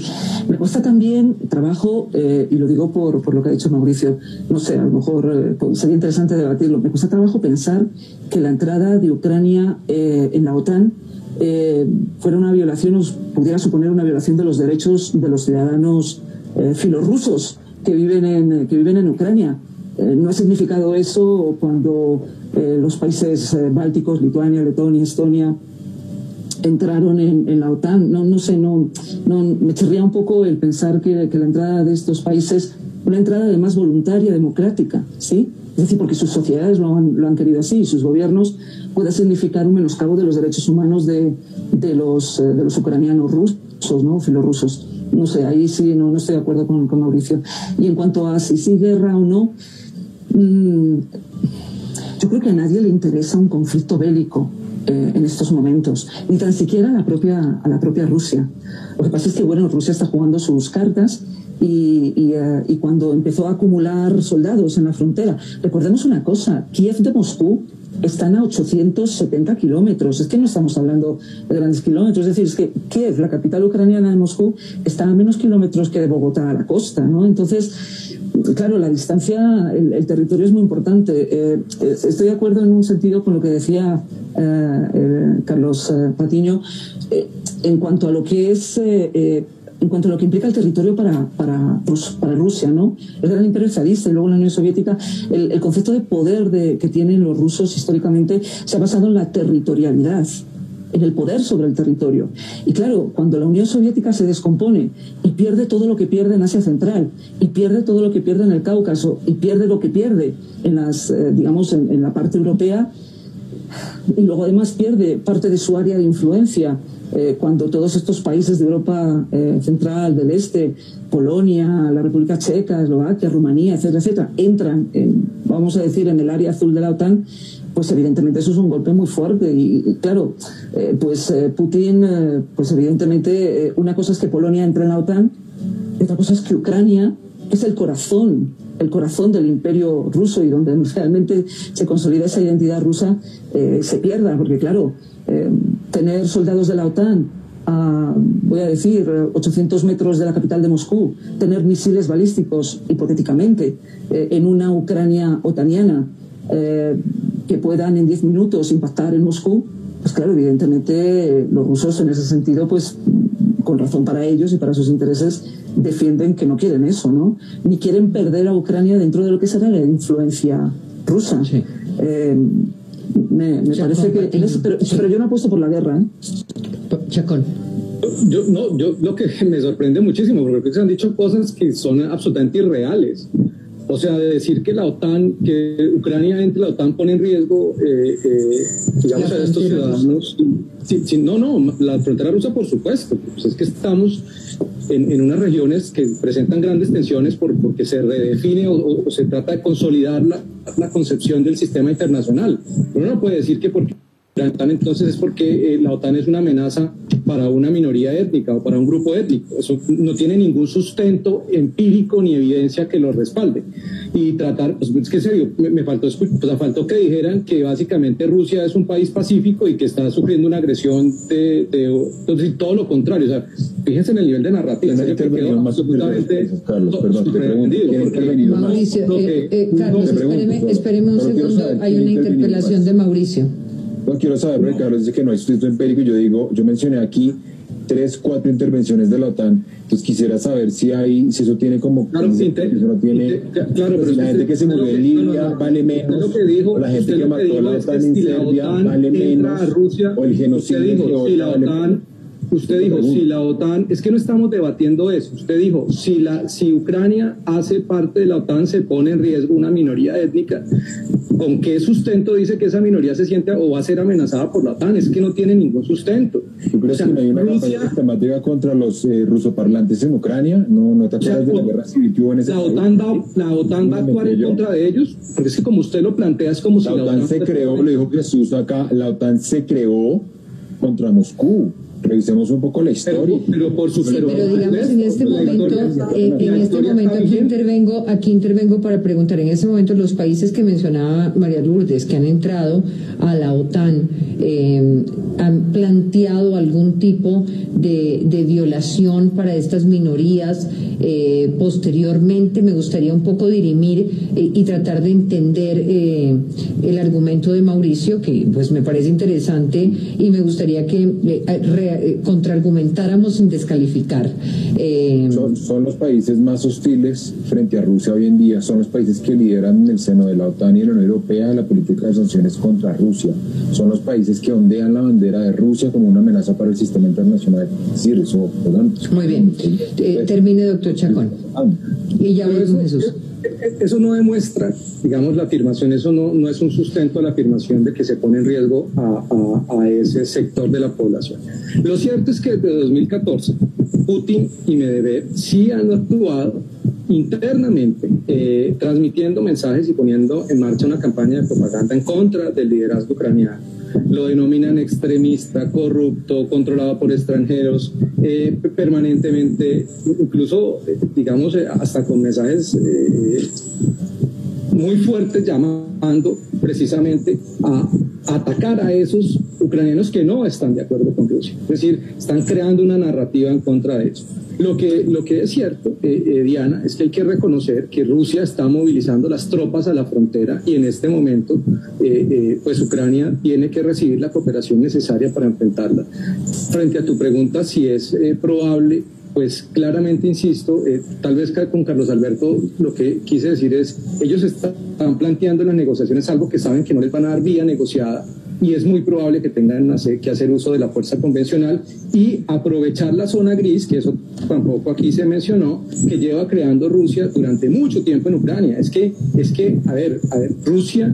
Me cuesta también trabajo, eh, y lo digo por, por, lo que ha dicho Mauricio, no sé, a lo mejor eh, pues, sería interesante debatirlo, me cuesta trabajo pensar que la entrada de Ucrania eh, en la OTAN fuera una violación, pudiera suponer una violación de los derechos de los ciudadanos filorrusos que viven en, que viven en Ucrania. No ha significado eso cuando eh, los países eh, bálticos, Lituania, Letonia, Estonia, entraron en, la OTAN. No, no sé, no, me chirría un poco el pensar que, la entrada de estos países, una entrada además voluntaria, democrática, ¿sí? Es decir, porque sus sociedades lo han, lo han querido así y sus gobiernos puede significar un menoscabo de los derechos humanos de, de, los, eh, de los ucranianos rusos, ¿no? Filorrusos. No sé, ahí sí no, no estoy de acuerdo con, con Mauricio. Y en cuanto a si sí guerra o no, mmm, yo creo que a nadie le interesa un conflicto bélico eh, en estos momentos, ni tan siquiera a la, propia, a la propia Rusia. Lo que pasa es que, bueno, Rusia está jugando sus cartas y, eh, y, cuando empezó a acumular soldados en la frontera, recordemos una cosa, Kiev de Moscú están a 870 kilómetros. Es que no estamos hablando de grandes kilómetros. Es decir, es que Kiev, la capital ucraniana de Moscú, está a menos kilómetros que de Bogotá a la costa, ¿no? Entonces, claro, la distancia, el, territorio es muy importante. Eh, eh, estoy de acuerdo en un sentido con lo que decía eh, Carlos Patiño en cuanto a lo que es en cuanto a lo que implica el territorio para, para, pues, Rusia, ¿no? El gran imperio zarista y luego la Unión Soviética, el, concepto de poder de, que tienen los rusos históricamente se ha basado en la territorialidad en el poder sobre el territorio. Y claro, cuando la Unión Soviética se descompone y pierde todo lo que pierde en Asia Central, y pierde todo lo que pierde en el Cáucaso, y pierde lo que pierde en las, eh, digamos, en, la parte europea, y luego además pierde parte de su área de influencia, eh, cuando todos estos países de Europa eh, Central, del Este, Polonia, la República Checa, Eslovaquia, Rumanía, etcétera, etcétera, entran, en, vamos a decir, en el área azul de la OTAN, pues evidentemente eso es un golpe muy fuerte. Y, claro, eh, pues eh, Putin, eh, pues evidentemente una cosa es que Polonia entre en la OTAN, y otra cosa es que Ucrania es el corazón, el corazón del imperio ruso y donde realmente se consolida esa identidad rusa, se pierda, porque claro, tener soldados de la OTAN a, voy a decir, 800 metros de la capital de Moscú, tener misiles balísticos, hipotéticamente, en una Ucrania otaniana, eh, que puedan en 10 minutos impactar en Moscú, pues claro, evidentemente los rusos en ese sentido, pues con razón para ellos y para sus intereses, defienden que no quieren eso, ¿no? Ni quieren perder a Ucrania dentro de lo que será la influencia rusa. Eh, me, parece que... pero, yo no apuesto por la guerra, ¿eh? Chacón. Yo, no, yo lo que me sorprende muchísimo, porque se han dicho cosas que son absolutamente irreales. O sea, de decir que la OTAN, que Ucrania entre la OTAN pone en riesgo, eh, eh, digamos, a estos ciudadanos. no, no, la frontera rusa, por supuesto. Pues es que estamos en, unas regiones que presentan grandes tensiones por, porque se redefine o, se trata de consolidar la, la, concepción del sistema internacional. Uno no puede decir que porque entonces es porque eh, la OTAN es una amenaza para una minoría étnica o para un grupo étnico. Eso no tiene ningún sustento empírico ni evidencia que lo respalde. Y tratar, pues es que serio, me, faltó, pues, faltó que dijeran que básicamente Rusia es un país pacífico y que está sufriendo una agresión de, entonces, todo lo contrario. O sea, fíjense en el nivel de narrativa. No quedó absolutamente Mauricio, eh, eh, Carlos, espéreme, un segundo. Hay una interpelación de Mauricio. No quiero saber, porque Carlos dice que no hay sustento empírico. Yo digo, yo mencioné aquí tres, cuatro intervenciones de la OTAN. Entonces quisiera saber si hay, si eso tiene como claro, si eso no tiene, claro, pero la gente que se murió en Libia vale menos, o la gente que mató a la OTAN en Serbia vale menos, o el genocidio si la OTAN Usted dijo, si la OTAN, es que no estamos debatiendo eso, usted dijo, si, la, si Ucrania hace parte de la OTAN se pone en riesgo una minoría étnica, ¿con qué sustento dice que esa minoría se siente o va a ser amenazada por la OTAN? Es que no tiene ningún sustento. ¿Tú crees que hay una Rusia, contra los eh, rusoparlantes en Ucrania? ¿No, no te acuerdas de la guerra civil que hubo en ese la OTAN la OTAN va a actuar en contra de ellos, porque es que como usted lo plantea es como si la OTAN, se creó, lo dijo Jesús acá, la OTAN se creó contra Moscú revisemos un poco la historia. Pero, por su pero digamos en este momento, eh, en este momento aquí intervengo, aquí intervengo para preguntar, en este momento los países que mencionaba María Lourdes que han entrado a la OTAN eh, han planteado algún tipo de, violación para estas minorías eh, posteriormente. Me gustaría un poco dirimir y tratar de entender el argumento de Mauricio, que pues me parece interesante y me gustaría que eh, contraargumentáramos sin descalificar. Eh, son, los países más hostiles frente a Rusia hoy en día, son los países que lideran en el seno de la OTAN y la Unión Europea la política de sanciones contra Rusia, son los países que ondean la bandera de Rusia como una amenaza para el sistema internacional. Muy bien, eh, termine, doctor Chacón. Ah. Y ya voy con Jesús eso no demuestra, digamos, la afirmación, eso no, no es un sustento a la afirmación de que se pone en riesgo a, a, ese sector de la población. Lo cierto es que desde 2014, Putin y Medvedev sí han actuado internamente, eh, transmitiendo mensajes y poniendo en marcha una campaña de propaganda en contra del liderazgo ucraniano lo denominan extremista, corrupto, controlado por extranjeros, eh, permanentemente, incluso, eh, digamos, eh, hasta con mensajes muy fuertes llamando precisamente a atacar a esos ucranianos que no están de acuerdo con Rusia. Es decir, están creando una narrativa en contra de eso. Lo que, lo que es cierto, eh, eh, Diana, es que hay que reconocer que Rusia está movilizando las tropas a la frontera y en este momento, eh, pues Ucrania tiene que recibir la cooperación necesaria para enfrentarla. Frente a tu pregunta, si es probable pues claramente insisto, tal vez con Carlos Alberto lo que quise decir es, ellos están planteando las negociaciones algo que saben que no les van a dar vía negociada y es muy probable que tengan que hacer uso de la fuerza convencional y aprovechar la zona gris, que eso tampoco aquí se mencionó, que lleva creando Rusia durante mucho tiempo en Ucrania. Es que, es que a ver, a ver, Rusia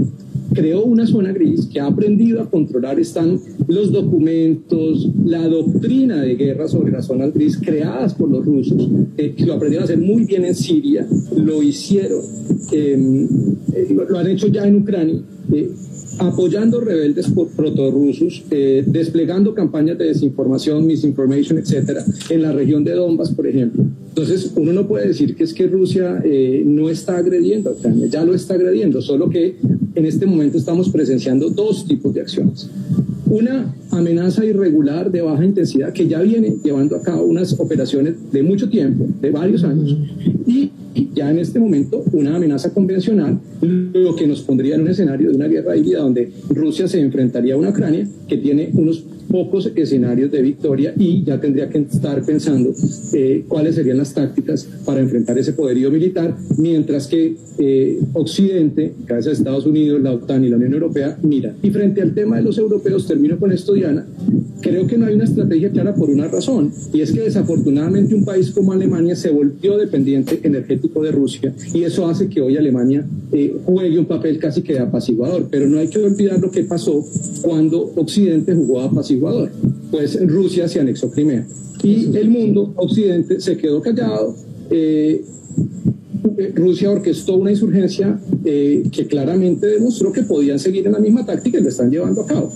creó una zona gris que ha aprendido a controlar, están los documentos, la doctrina de guerra sobre las zonas gris creadas por los rusos, eh, que lo aprendieron a hacer muy bien en Siria, lo hicieron, em, eh, lo, han hecho ya en Ucrania. Eh, apoyando rebeldes protorrusos, eh, desplegando campañas de desinformación, misinformation, etcétera, en la región de Donbass, por ejemplo. Entonces, uno no puede decir que es que Rusia eh, no está agrediendo a Ucrania, ya lo está agrediendo, solo que en este momento estamos presenciando dos tipos de acciones. Una amenaza irregular de baja intensidad que ya viene llevando a cabo unas operaciones de mucho tiempo, de varios años, y ya en este momento una amenaza convencional, lo que nos pondría en un escenario de una guerra híbrida donde Rusia se enfrentaría a una Ucrania que tiene unos pocos escenarios de victoria y ya tendría que estar pensando eh, cuáles serían las tácticas para enfrentar ese poderío militar, mientras que eh, Occidente, gracias a Estados Unidos, la OTAN y la Unión Europea, mira. Y frente al tema de los europeos, termino con esto, Diana, creo que no hay una estrategia clara por una razón, y es que desafortunadamente un país como Alemania se volvió dependiente energético de Rusia, y eso hace que hoy Alemania eh, juegue un papel casi que de apaciguador, pero no hay que olvidar lo que pasó cuando Occidente jugó a apaciguador pues Rusia se anexó Crimea. Y el mundo occidente se quedó callado. Eh, Rusia orquestó una insurgencia eh, que claramente demostró que podían seguir en la misma táctica y lo están llevando a cabo.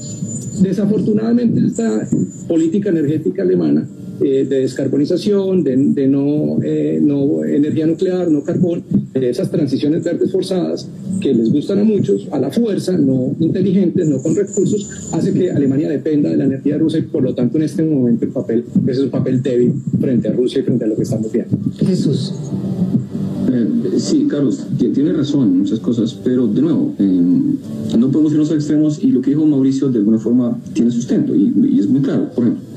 Desafortunadamente, esta política energética alemana eh, de descarbonización, de, no, eh, no energía nuclear, no carbón, de esas transiciones verdes forzadas que les gustan a muchos, a la fuerza, no inteligentes, no con recursos, hace que Alemania dependa de la energía rusa y por lo tanto en este momento el papel ese es un papel débil frente a Rusia y frente a lo que estamos viendo. Jesús. Eh, sí, Carlos, tiene razón en muchas cosas, pero de nuevo, no podemos irnos a extremos y lo que dijo Mauricio de alguna forma tiene sustento y, y es muy claro. Por ejemplo,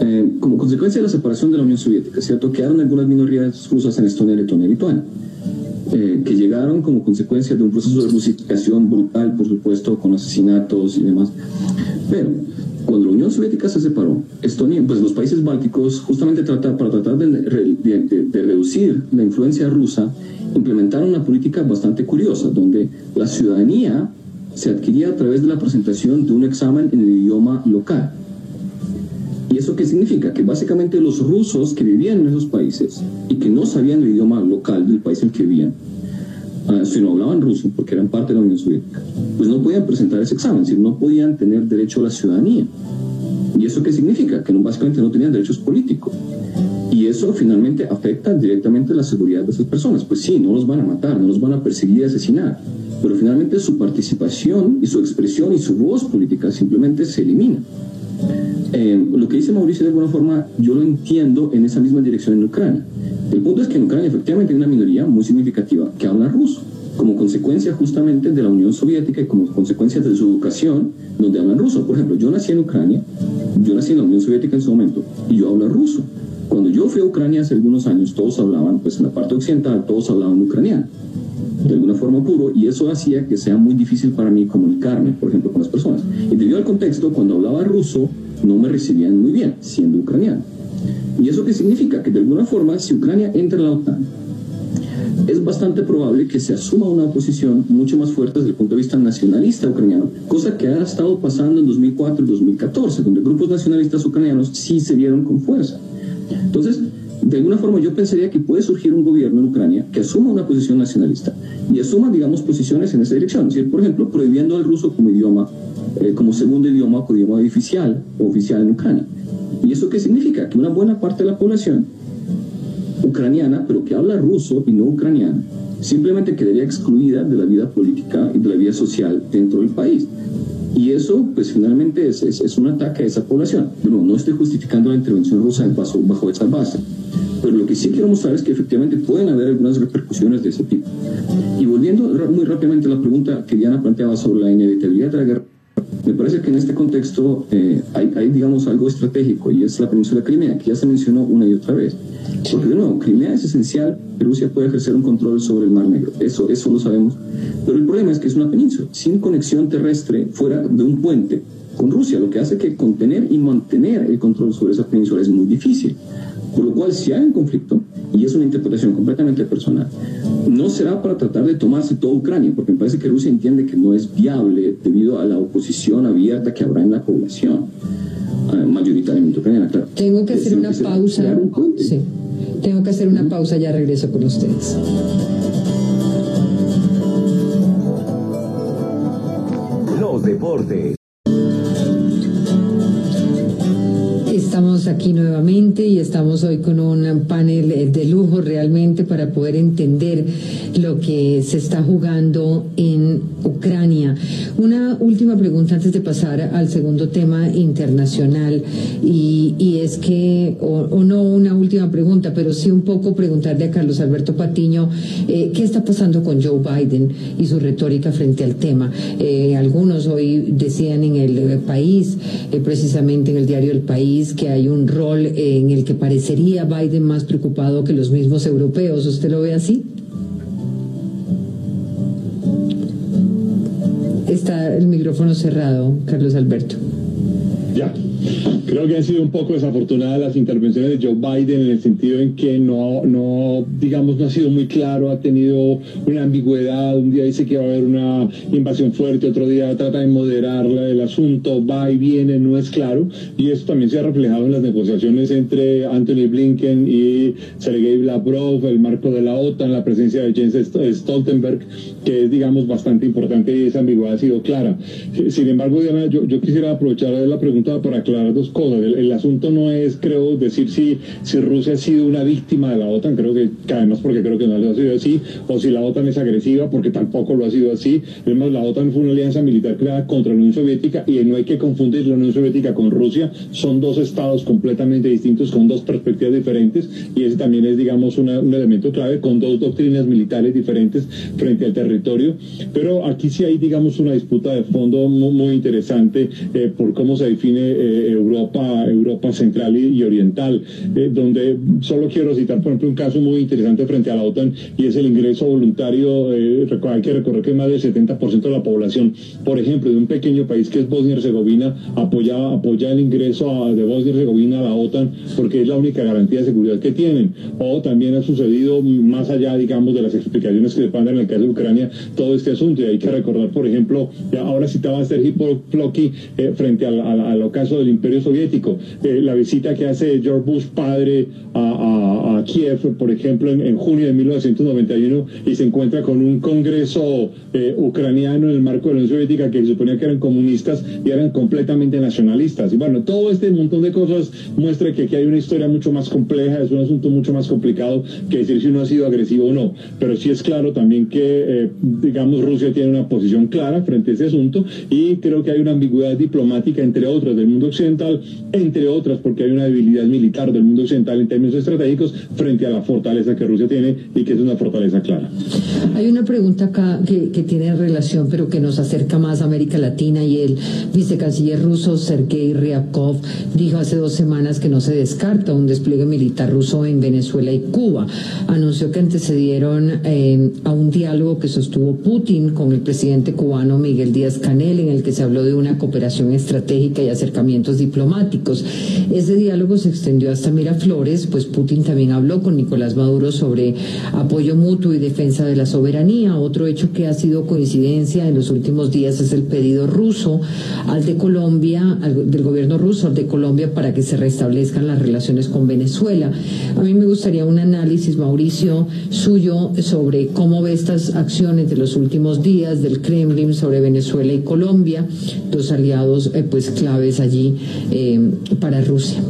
eh, como consecuencia de la separación de la Unión Soviética, ¿cierto? Quedaron algunas minorías rusas en Estonia, Letonia y Lituania, eh, que llegaron como consecuencia de un proceso de rusificación brutal, por supuesto, con asesinatos y demás. Pero Cuando la Unión Soviética se separó, Estonia, pues los países bálticos, justamente para tratar de, de, reducir la influencia rusa, implementaron una política bastante curiosa, donde la ciudadanía se adquiría a través de la presentación de un examen en el idioma local. ¿Y eso qué significa? Que básicamente los rusos que vivían en esos países y que no sabían el idioma local del país en el que vivían, ah, si no hablaban ruso porque eran parte de la Unión Soviética, pues no podían presentar ese examen, es decir, no podían tener derecho a la ciudadanía. ¿Y eso qué significa? Que no, básicamente no tenían derechos políticos. Y eso finalmente afecta directamente la seguridad de esas personas. Pues sí, no los van a matar, no los van a perseguir y asesinar, pero finalmente su participación y su expresión y su voz política simplemente se elimina. Eh, lo que dice Mauricio de alguna forma yo lo entiendo en esa misma dirección en Ucrania. El punto es que en Ucrania efectivamente hay una minoría muy significativa que habla ruso, como consecuencia justamente de la Unión Soviética y como consecuencia de su educación, donde hablan ruso. Por ejemplo, yo nací en Ucrania, yo nací en la Unión Soviética en su momento, y yo hablo ruso. Cuando yo fui a Ucrania hace algunos años, todos hablaban, pues en la parte occidental, todos hablaban ucraniano de alguna forma puro y eso hacía que sea muy difícil para mí comunicarme, por ejemplo, con las personas. Y debido al contexto, cuando hablaba ruso, no me recibían muy bien, siendo ucraniano. ¿Y eso qué significa? Que de alguna forma, si Ucrania entra en la OTAN, es bastante probable que se asuma una posición mucho más fuerte desde el punto de vista nacionalista ucraniano, cosa que ha estado pasando en 2004 y 2014, donde grupos nacionalistas ucranianos sí se vieron con fuerza. Entonces, de alguna forma yo pensaría que puede surgir un gobierno en Ucrania que asuma una posición nacionalista y asuma, digamos, posiciones en esa dirección. Es decir, por ejemplo, prohibiendo el ruso como idioma, eh, como segundo idioma o idioma oficial o oficial en Ucrania. ¿Y eso qué significa? Que una buena parte de la población ucraniana, pero que habla ruso y no ucraniano, simplemente quedaría excluida de la vida política y de la vida social dentro del país. Y eso, pues finalmente es, es, un ataque a esa población. No, no estoy justificando la intervención rusa bajo, bajo esa base. Pero lo que sí quiero mostrar es que efectivamente pueden haber algunas repercusiones de ese tipo. Y volviendo muy rápidamente a la pregunta que Diana planteaba sobre la inevitabilidad de la guerra, me parece que en este contexto eh, hay, hay, digamos, algo estratégico y es la península de Crimea, que ya se mencionó una y otra vez. Porque de nuevo, Crimea es esencial, Rusia puede ejercer un control sobre el Mar Negro, eso, eso lo sabemos. Pero el problema es que es una península, sin conexión terrestre fuera de un puente con Rusia, lo que hace que contener y mantener el control sobre esa península es muy difícil. Por lo cual, si hay un conflicto, y es una interpretación completamente personal, no será para tratar de tomarse toda Ucrania, porque me parece que Rusia entiende que no es viable debido a la oposición abierta que habrá en la población, eh, mayoritariamente ucraniana, claro. Tengo que hacer una pausa. sí. Tengo que hacer una pausa, ya regreso con ustedes. Los deportes. Estamos aquí nuevamente y estamos hoy con un panel eh, de lujo realmente para poder entender lo que se está jugando en Ucrania. Una última pregunta antes de pasar al segundo tema internacional y, es que, o, no una última pregunta, pero sí un poco preguntarle a Carlos Alberto Patiño eh, qué está pasando con Joe Biden y su retórica frente al tema. Eh, algunos hoy decían en el país, precisamente en el diario El País, que hay un rol en el que parecería Biden más preocupado que los mismos europeos. ¿Usted lo ve así? Está el micrófono cerrado, Carlos Alberto. Ya. Creo que han sido un poco desafortunadas las intervenciones de Joe Biden en el sentido en que no, no, digamos, no ha sido muy claro, ha tenido una ambigüedad, un día dice que va a haber una invasión fuerte, otro día trata de moderar el asunto, va y viene, no es claro, y eso también se ha reflejado en las negociaciones entre Anthony Blinken y Sergei Lavrov, el marco de la OTAN, la presencia de Jens Stoltenberg, que es, digamos, bastante importante y esa ambigüedad ha sido clara. Sin embargo, Diana, yo, quisiera aprovechar la pregunta para aclarar dos cosas el, asunto no es, creo, decir si, si Rusia ha sido una víctima de la OTAN, creo que además porque creo que no lo ha sido así, o si la OTAN es agresiva, porque tampoco lo ha sido así. Además, la OTAN fue una alianza militar creada contra la Unión Soviética y no hay que confundir la Unión Soviética con Rusia. Son dos estados completamente distintos, con dos perspectivas diferentes y ese también es, digamos, un elemento clave, con dos doctrinas militares diferentes frente al territorio. Pero aquí sí hay, digamos, una disputa de fondo muy, interesante eh, por cómo se define eh, Europa, Europa central y, oriental, eh, donde solo quiero citar, por ejemplo, un caso muy interesante frente a la OTAN y es el ingreso voluntario. Hay que recordar que más del 70% de la población, por ejemplo, de un pequeño país que es Bosnia y Herzegovina, apoya, apoya el ingreso de Bosnia y Herzegovina a la OTAN porque es la única garantía de seguridad que tienen. O también ha sucedido más allá, digamos, de las explicaciones que se en el caso de Ucrania todo este asunto. Y hay que recordar, por ejemplo, ahora citaba a Sergi eh, frente al, al, ocaso del Imperio Soviético, eh, la visita que hace George Bush padre a, Kiev, por ejemplo, en, junio de 1991, y se encuentra con un congreso eh, ucraniano en el marco de la Unión Soviética que se suponía que eran comunistas y eran completamente nacionalistas. Y bueno, todo este montón de cosas muestra que aquí hay una historia mucho más compleja, es un asunto mucho más complicado que decir si uno ha sido agresivo o no. Pero sí es claro también que, digamos, Rusia tiene una posición clara frente a ese asunto y creo que hay una ambigüedad diplomática, entre otras, del mundo occidental, entre otras porque hay una debilidad militar del mundo occidental en términos estratégicos frente a la fortaleza que Rusia tiene y que es una fortaleza clara. Hay una pregunta acá que, que tiene relación, pero que nos acerca más a América Latina y el vicecanciller ruso Sergei Ryabkov dijo hace dos semanas que no se descarta un despliegue militar ruso en Venezuela y Cuba. Anunció que antecedieron eh, a un diálogo que sostuvo Putin con el presidente cubano Miguel Díaz Canel, en el que se habló de una cooperación estratégica y acercamientos diplomáticos. Ese diálogo se extendió hasta Miraflores, pues Putin también habló con Nicolás Maduro sobre apoyo mutuo y defensa de la soberanía. Otro hecho que ha sido coincidencia en los últimos días es el pedido ruso al de Colombia, del gobierno ruso al de Colombia para que se restablezcan las relaciones con Venezuela. A mí me gustaría un análisis, Mauricio, suyo sobre cómo ve estas acciones de los últimos días del Kremlin sobre Venezuela y Colombia, dos aliados eh, pues claves allí eh, para Rusia.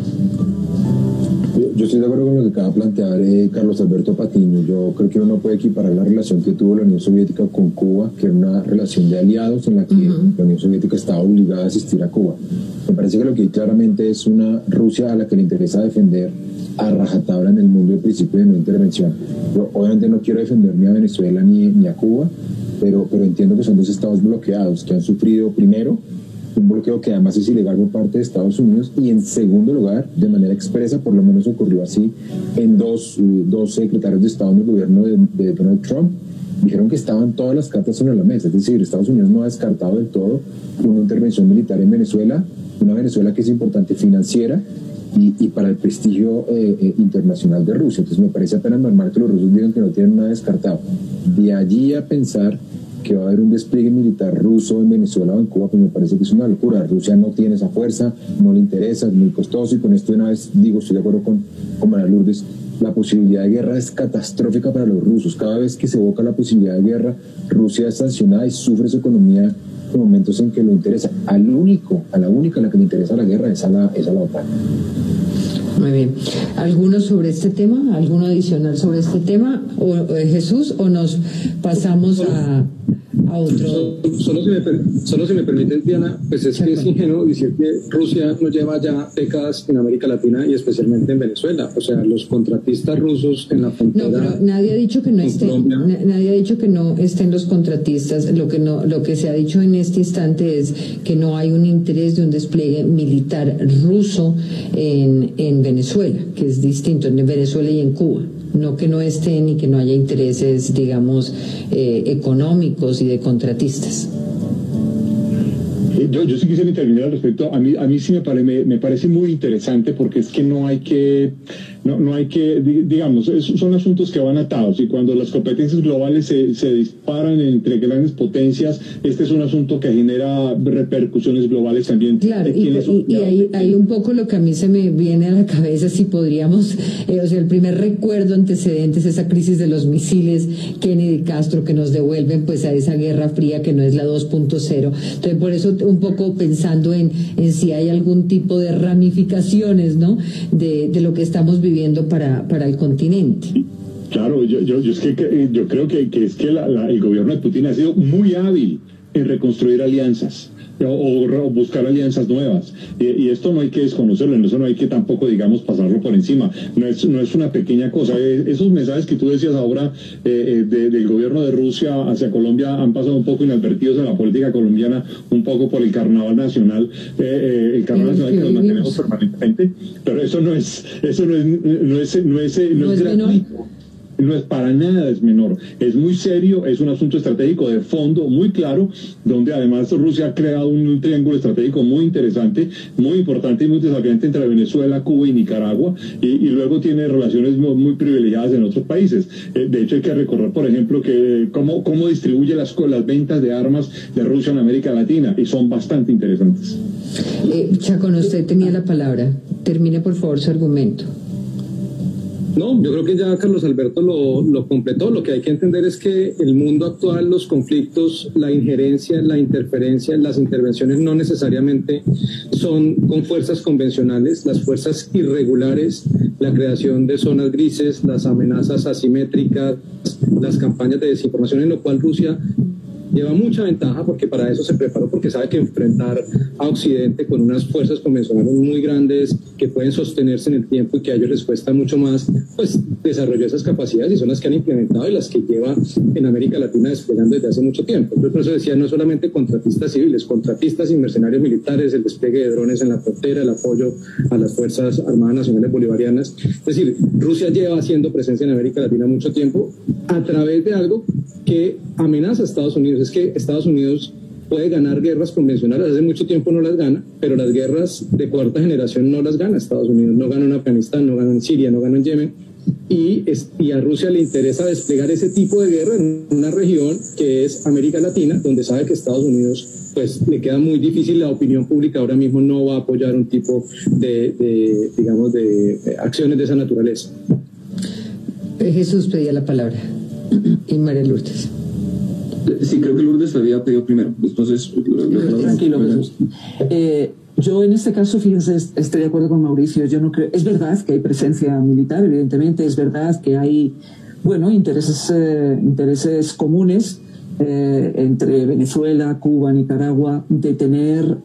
Yo estoy de acuerdo con lo que acaba de plantear eh, Carlos Alberto Patiño. Yo creo que uno no puede equiparar la relación que tuvo la Unión Soviética con Cuba, que era una relación de aliados en la que la Unión Soviética estaba obligada a asistir a Cuba. Me parece que lo que hay claramente es una Rusia a la que le interesa defender a rajatabla en el mundo el principio de no intervención. Yo obviamente no quiero defender ni a Venezuela ni, ni a Cuba, pero, pero entiendo que son dos estados bloqueados que han sufrido primero un bloqueo que además es ilegal por parte de Estados Unidos y en segundo lugar, de manera expresa, por lo menos ocurrió así en dos, eh, dos secretarios de Estado en el gobierno de, Donald Trump, dijeron que estaban todas las cartas sobre la mesa, es decir, Estados Unidos no ha descartado del todo una intervención militar en Venezuela, una Venezuela que es importante financiera y, para el prestigio eh, eh, internacional de Rusia. Entonces me parece apenas normal que los rusos digan que no tienen nada descartado. De allí a pensar que va a haber un despliegue militar ruso en Venezuela o en Cuba, pues me parece que es una locura. Rusia no tiene esa fuerza, no le interesa, es muy costoso y con esto de una vez digo, estoy de acuerdo con, con María Lourdes, la posibilidad de guerra es catastrófica para los rusos. Cada vez que se evoca la posibilidad de guerra, Rusia es sancionada y sufre su economía en momentos en que lo interesa. Al único, a la única a la que le interesa la guerra es a la, es a la OTAN. Muy bien. ¿Alguno sobre este tema? ¿Alguno adicional sobre este tema? ¿O, eh, Jesús? ¿O nos pasamos a, Solo, si me, solo me permite, Diana, pues es que es ingenuo decir que Rusia no lleva ya décadas en América Latina y especialmente en Venezuela. O sea, los contratistas rusos en la frontera. No, pero nadie ha dicho que no estén, nadie ha dicho que no estén los contratistas. Lo que no, lo que se ha dicho en este instante es que no hay un interés de un despliegue militar ruso en, en Venezuela, que es distinto en Venezuela y en Cuba no que no estén y que no haya intereses, digamos, eh, económicos y de contratistas. Eh, yo, yo sí quisiera intervenir al respecto. A mí, a mí sí me, me, me parece muy interesante porque es que no hay que no, no hay que, digamos, son asuntos que van atados y cuando las competencias globales se, se, disparan entre grandes potencias, este es un asunto que genera repercusiones globales también. Claro, y, y, hay, hay, un poco lo que a mí se me viene a la cabeza, si podríamos, eh, o sea, el primer recuerdo antecedente es esa crisis de los misiles Kennedy Castro que nos devuelven pues a esa guerra fría que no es la 2.0. Entonces, por eso un poco pensando en, en si hay algún tipo de ramificaciones, ¿no? De, de lo que estamos viviendo viviendo para, para el continente. Claro, yo, yo, yo, es que, yo creo que, que es que la, el gobierno de Putin ha sido muy hábil en reconstruir alianzas o, buscar alianzas nuevas. Y, esto no hay que desconocerlo, en eso no hay que tampoco, digamos, pasarlo por encima. No es, no es una pequeña cosa. Eh, esos mensajes que tú decías ahora eh, eh, del gobierno de Rusia hacia Colombia han pasado un poco inadvertidos en la política colombiana, un poco por el carnaval nacional, el carnaval nacional que nos mantenemos permanentemente, pero eso no es, eso no es, no es, no es, no es, gratuito no es para nada es menor, es muy serio, es un asunto estratégico de fondo muy claro, donde además Rusia ha creado un, triángulo estratégico muy interesante, muy importante y muy desafiante entre Venezuela, Cuba y Nicaragua, y, luego tiene relaciones muy, privilegiadas en otros países. Eh, de hecho, hay que recorrer, por ejemplo, que cómo, cómo distribuye las, las ventas de armas de Rusia en América Latina, y son bastante interesantes. Eh, Chacón, usted tenía la palabra. Termine, por favor, su argumento. No, yo creo que ya Carlos Alberto lo, lo, completó. Lo que hay que entender es que el mundo actual, los conflictos, la injerencia, la interferencia, las intervenciones no necesariamente son con fuerzas convencionales, las fuerzas irregulares, la creación de zonas grises, las amenazas asimétricas, las campañas de desinformación en lo cual Rusia lleva mucha ventaja porque para eso se preparó, porque sabe que enfrentar a Occidente con unas fuerzas convencionales muy grandes que pueden sostenerse en el tiempo y que a ellos les cuesta mucho más, pues desarrolló esas capacidades y son las que han implementado y las que lleva en América Latina desplegando desde hace mucho tiempo. Entonces, por eso decía, no solamente contratistas civiles, contratistas y mercenarios militares, el despliegue de drones en la frontera, el apoyo a las Fuerzas Armadas Nacionales Bolivarianas. Es decir, Rusia lleva haciendo presencia en América Latina mucho tiempo a través de algo que amenaza a Estados Unidos. Es que Estados Unidos puede ganar guerras convencionales, hace mucho tiempo no las gana, pero las guerras de cuarta generación no las gana Estados Unidos, no gana en Afganistán, no gana en Siria, no gana en Yemen, y, y, a Rusia le interesa desplegar ese tipo de guerra en una región que es América Latina, donde sabe que Estados Unidos pues le queda muy difícil, la opinión pública ahora mismo no va a apoyar un tipo de, de digamos, de acciones de esa naturaleza. Jesús pedía la palabra y María Lourdes. Sí, creo que Lourdes había pedido primero. Entonces, tranquilo. Eh, yo en este caso, fíjense, estoy de acuerdo con Mauricio. Yo no creo. Es verdad que hay presencia militar, evidentemente. Es verdad que hay, bueno, intereses, eh, intereses comunes eh, entre Venezuela, Cuba, Nicaragua, de tener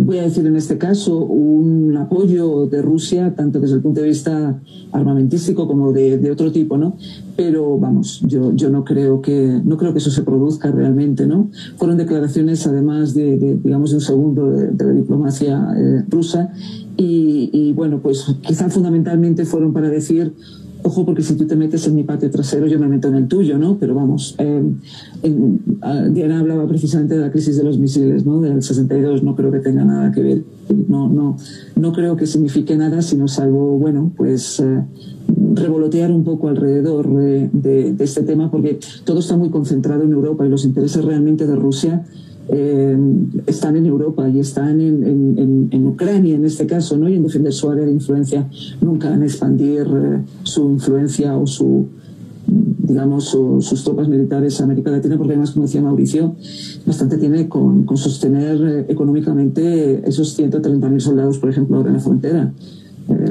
voy a decir en este caso, un apoyo de Rusia, tanto desde el punto de vista armamentístico como de, otro tipo, ¿no? Pero vamos, yo, yo no creo que no creo que eso se produzca realmente, ¿no? Fueron declaraciones, además de, digamos, de un segundo de, la diplomacia eh, rusa y, y bueno, pues quizá fundamentalmente fueron para decir ojo porque si tú te metes en mi patio trasero yo me meto en el tuyo, ¿no? Pero vamos, eh, Diana hablaba precisamente de la crisis de los misiles, ¿no? Del 62, no creo que tenga nada que ver, no, no, no creo que signifique nada, sino salvo, bueno, pues eh, revolotear un poco alrededor de, de este tema porque todo está muy concentrado en Europa y los intereses realmente de Rusia eh, están en Europa y están en, en, Ucrania en este caso, ¿no? Y en defender su área de influencia, nunca en expandir eh, su influencia o su digamos, sus tropas militares a América Latina, porque además, como decía Mauricio, bastante tiene con, con sostener eh, económicamente esos 130.000 soldados, por ejemplo, ahora en la frontera.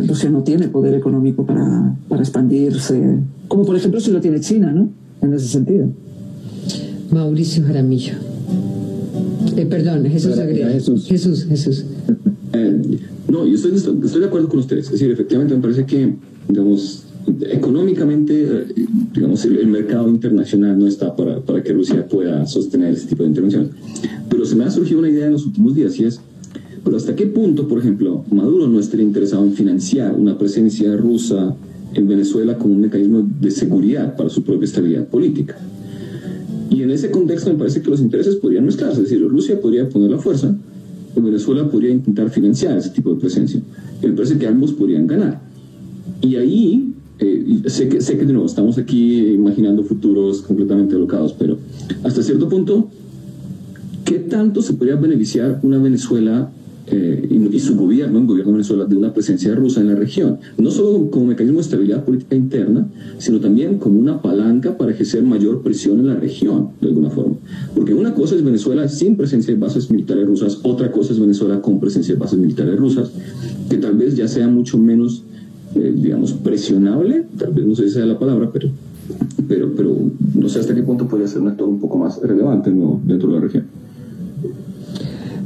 Rusia no tiene poder económico para, para expandirse, como por ejemplo si lo tiene China, ¿no? En ese sentido. Mauricio Jaramillo. Eh, perdón, Jesús Jesús. Jesús, Jesús. Eh, no, yo estoy, estoy, de acuerdo con ustedes. Es decir, efectivamente me parece que, digamos, económicamente, eh, digamos, el, mercado internacional no está para, para, que Rusia pueda sostener ese tipo de intervención. Pero se me ha surgido una idea en los últimos días y es, pero hasta qué punto, por ejemplo, Maduro no estaría interesado en financiar una presencia rusa en Venezuela como un mecanismo de seguridad para su propia estabilidad política. Y en ese contexto me parece que los intereses podrían mezclarse, es decir, Rusia podría poner la fuerza, y Venezuela podría intentar financiar ese tipo de presencia. Y me parece que ambos podrían ganar. Y ahí, eh, sé, que, sé que de nuevo estamos aquí imaginando futuros completamente alocados, pero hasta cierto punto, ¿qué tanto se podría beneficiar una Venezuela eh, y, su gobierno, el gobierno de Venezuela, de una presencia rusa en la región, no solo como mecanismo de estabilidad política interna, sino también como una palanca para ejercer mayor presión en la región, de alguna forma. Porque una cosa es Venezuela sin presencia de bases militares rusas, otra cosa es Venezuela con presencia de bases militares rusas, que tal vez ya sea mucho menos, eh, digamos, presionable, tal vez no sé si sea la palabra, pero pero, pero no sé hasta qué punto podría ser un actor un poco más relevante dentro de la región.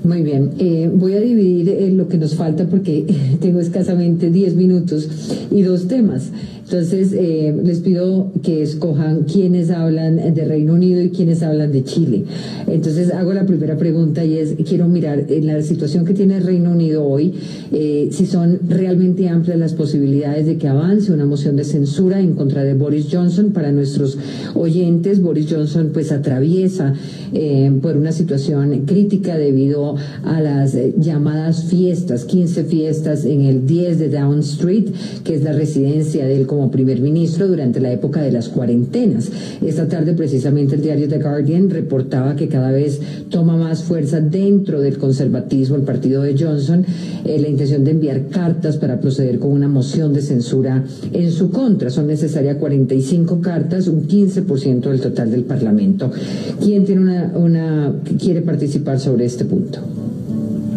Muy bien, eh, voy a dividir eh, lo que nos falta porque tengo escasamente 10 minutos y dos temas. Entonces, eh, les pido que escojan quiénes hablan de Reino Unido y quiénes hablan de Chile. Entonces, hago la primera pregunta y es, quiero mirar en la situación que tiene el Reino Unido hoy, eh, si son realmente amplias las posibilidades de que avance una moción de censura en contra de Boris Johnson. Para nuestros oyentes, Boris Johnson pues atraviesa eh, por una situación crítica debido a las llamadas fiestas, 15 fiestas en el 10 de Down Street, que es la residencia del como primer ministro durante la época de las cuarentenas. Esta tarde precisamente el diario The Guardian reportaba que cada vez toma más fuerza dentro del conservatismo el partido de Johnson eh, la intención de enviar cartas para proceder con una moción de censura en su contra. Son necesarias 45 cartas, un 15% del total del Parlamento. ¿Quién tiene una, una quiere participar sobre este punto?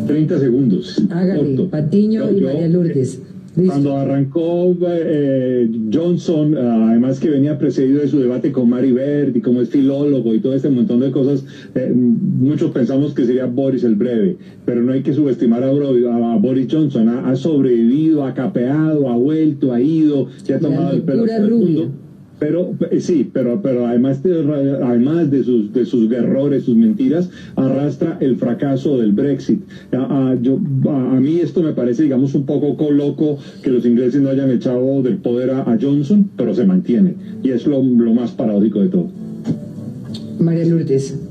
30 segundos. Hágale, Patiño y María Lourdes. Cuando arrancó eh, Johnson, además que venía precedido de su debate con Mary Bird y como es filólogo y todo este montón de cosas, eh, muchos pensamos que sería Boris el breve, pero no hay que subestimar a, Boris Johnson. Ha, sobrevivido, ha capeado, ha vuelto, ha ido, se ha tomado el pelo del mundo pero eh, sí, pero, pero además, de, además de, sus, de sus errores, sus mentiras, arrastra el fracaso del Brexit. A, yo, a, mí esto me parece, digamos, un poco loco que los ingleses no hayan echado del poder a, Johnson, pero se mantiene. Y es lo, lo más paradójico de todo. María Lourdes.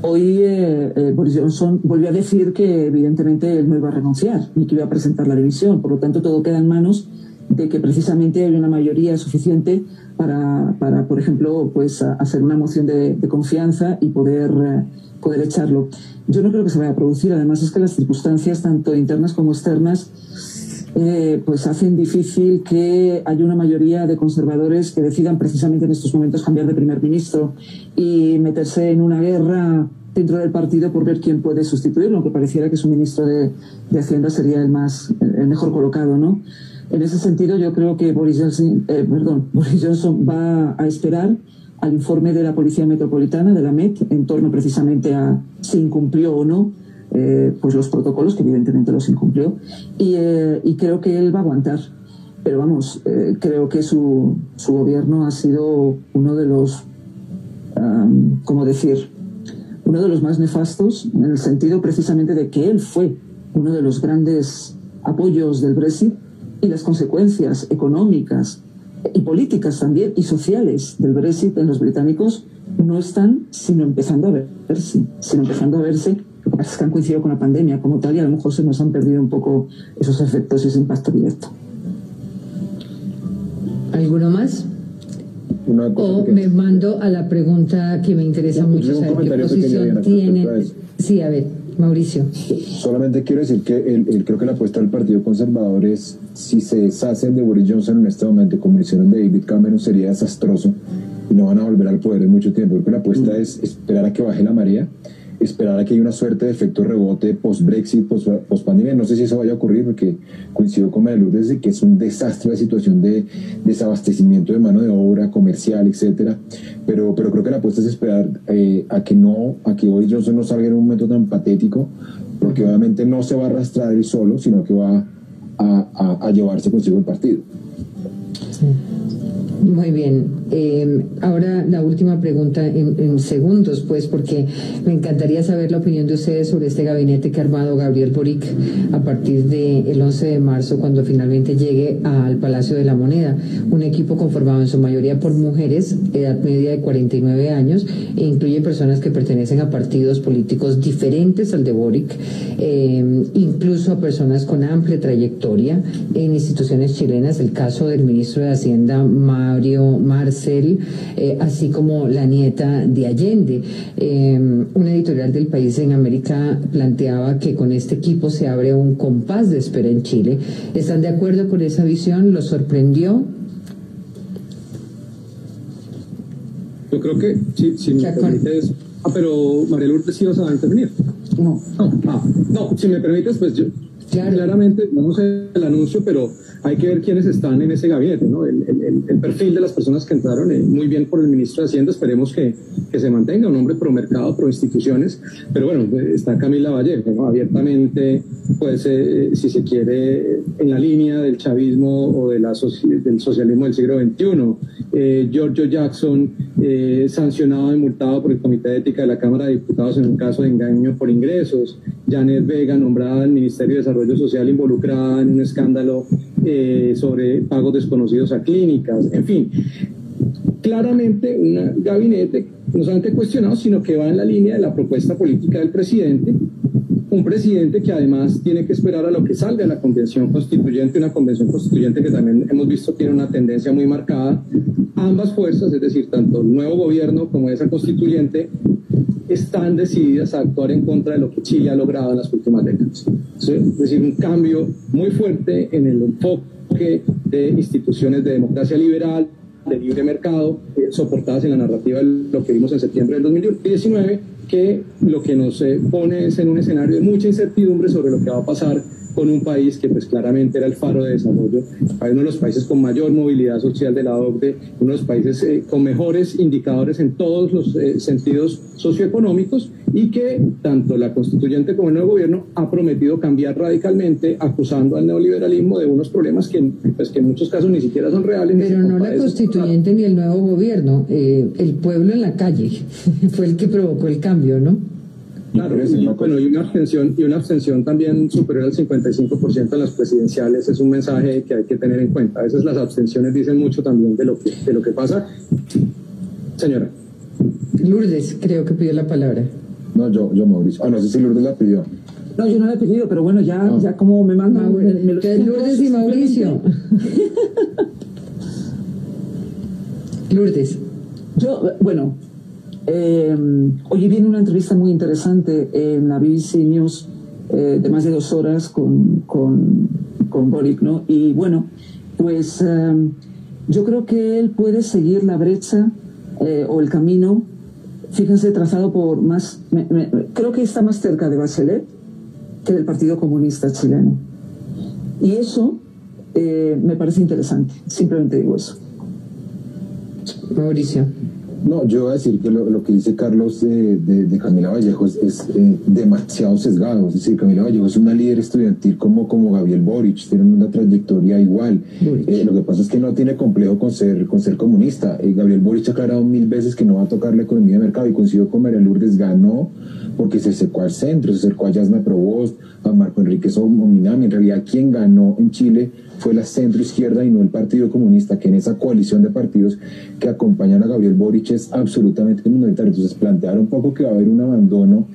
Hoy eh, eh, Boris Johnson volvió a decir que evidentemente él no iba a renunciar ni que iba a presentar la división. Por lo tanto, todo queda en manos de que precisamente hay una mayoría suficiente para, para por ejemplo, pues hacer una moción de, confianza y poder, eh, poder echarlo. Yo no creo que se vaya a producir. Además, es que las circunstancias, tanto internas como externas, pues hacen difícil que haya una mayoría de conservadores que decidan precisamente en estos momentos cambiar de primer ministro y meterse en una guerra dentro del partido por ver quién puede sustituirlo, aunque pareciera que su ministro de, Hacienda sería el más el mejor colocado, ¿no? En ese sentido, yo creo que Boris Johnson, eh, perdón, Boris Johnson va a esperar al informe de la Policía Metropolitana, de la MET, en torno precisamente a si incumplió o no eh, pues los protocolos, que evidentemente los incumplió, y, eh, y, creo que él va a aguantar. Pero vamos, creo que su, su gobierno ha sido uno de los, um, ¿cómo decir?, uno de los más nefastos en el sentido precisamente de que él fue uno de los grandes apoyos del Brexit y las consecuencias económicas y políticas también y sociales del Brexit en los británicos no están sino empezando a verse, sino empezando a verse, que pasa es que han coincidido con la pandemia como tal y a lo mejor se nos han perdido un poco esos efectos y ese impacto directo. ¿Alguno más? o me mando a la pregunta que me interesa mucho, saber qué posición tienen. Sí, a ver, Mauricio. Solamente quiero decir que creo que la apuesta del Partido Conservador es si se deshacen de Boris Johnson en este momento, como hicieron de David Cameron, sería desastroso y no van a volver al poder en mucho tiempo. Creo que la apuesta mm. es esperar a que baje la marea esperar a que haya una suerte de efecto rebote post-Brexit, post-pandemia. No sé si eso vaya a ocurrir porque coincido con María Lourdes de que es un desastre la situación de desabastecimiento de mano de obra comercial, etcétera. Pero, pero creo que la apuesta es esperar eh, a que no, a que Boris Johnson no salga en un momento tan patético, porque obviamente no se va a arrastrar él solo, sino que va a, a llevarse consigo el partido. Sí. Muy bien. Eh, ahora la última pregunta en, segundos, pues, porque me encantaría saber la opinión de ustedes sobre este gabinete que ha armado Gabriel Boric a partir del 11 de marzo, cuando finalmente llegue al Palacio de la Moneda. Un equipo conformado en su mayoría por mujeres, edad media de 49 años, e incluye personas que pertenecen a partidos políticos diferentes al de Boric, eh, incluso a personas con amplia trayectoria en instituciones chilenas. El caso del ministro de Hacienda, Mario Marcel, eh, así como la nieta de Allende. Eh, un editorial del país en América planteaba que con este equipo se abre un compás de espera en Chile. ¿Están de acuerdo con esa visión? ¿Lo sorprendió? Yo creo que, sí, si me permites... Ah, pero María Lourdes sí vas a intervenir. No. No, ah, no, si me permites, pues yo Claro. Claramente, vamos el anuncio, pero hay que ver quiénes están en ese gabinete, ¿no? El, perfil de las personas que entraron eh, muy bien por el ministro de Hacienda, esperemos que, que, se mantenga, un hombre pro mercado, pro instituciones, pero bueno, está Camila Vallejo, ¿no? Abiertamente, pues, eh, si se quiere, en la línea del chavismo o de la del socialismo del siglo XXI. Eh, Giorgio Jackson, sancionado y multado por el Comité de Ética de la Cámara de Diputados en un caso de engaño por ingresos. Janet Vega, nombrada al Ministerio de Desarrollo Social, involucrada en un escándalo eh, sobre pagos desconocidos a clínicas, en fin. Claramente un gabinete no solamente cuestionado, sino que va en la línea de la propuesta política del presidente, un presidente que además tiene que esperar a lo que salga de la convención constituyente, una convención constituyente que también hemos visto tiene una tendencia muy marcada. Ambas fuerzas, es decir, tanto el nuevo gobierno como esa constituyente, están decididas a actuar en contra de lo que Chile ha logrado en las últimas décadas. Es decir, un cambio muy fuerte en el enfoque de instituciones de democracia liberal, de libre mercado, eh, soportadas en la narrativa de lo que vimos en septiembre del 2019, que lo que nos eh, pone es en un escenario de mucha incertidumbre sobre lo que va a pasar con un país que pues claramente era el faro de desarrollo, uno de los países con mayor movilidad social de la OCDE, uno de los países eh, con mejores indicadores en todos los eh, sentidos socioeconómicos y que tanto la constituyente como el nuevo gobierno ha prometido cambiar radicalmente acusando al neoliberalismo de unos problemas que, pues, que en muchos casos ni siquiera son reales. Pero no la constituyente ni el nuevo gobierno, eh, el pueblo en la calle fue el que provocó el cambio, ¿no? Claro, y, bueno, y una abstención, y una abstención también superior al 55% en las presidenciales es un mensaje que hay que tener en cuenta. A veces las abstenciones dicen mucho también de lo que, de lo que pasa. Señora. Lourdes, creo que pidió la palabra. No, yo, yo Mauricio. Ah, no sé si Lourdes la pidió. No, yo no la he pedido, pero bueno, ya, ya como me mandan... Ah, Lourdes y Mauricio. Lourdes. Yo, bueno, eh, hoy viene una entrevista muy interesante en la BBC News eh, de más de dos horas con, con, con Boric, ¿no? Y bueno, pues em, yo creo que él puede seguir la brecha eh, o el camino, fíjense, trazado por más, creo que está más cerca de Bachelet que del Partido Comunista chileno. Y eso eh, me parece interesante, simplemente digo eso. Mauricio. No, yo voy a decir que lo, que dice Carlos de, de, Camila Vallejo es, eh, demasiado sesgado. Es decir, Camila Vallejo es una líder estudiantil como, como Gabriel Boric, tiene una trayectoria igual. Eh, lo que pasa es que no tiene complejo con ser, con ser comunista. Eh, Gabriel Boric ha aclarado mil veces que no va a tocar la economía de mercado y coincido con María Lourdes, ganó porque se acercó al centro, se acercó a Yasna Provost, a Marco Enrique Somominami. En realidad, quien ganó en Chile fue la centro izquierda y no el Partido Comunista, que en esa coalición de partidos que acompañan a Gabriel Boric es absolutamente minoritario. Entonces, plantear un poco que va a haber un abandono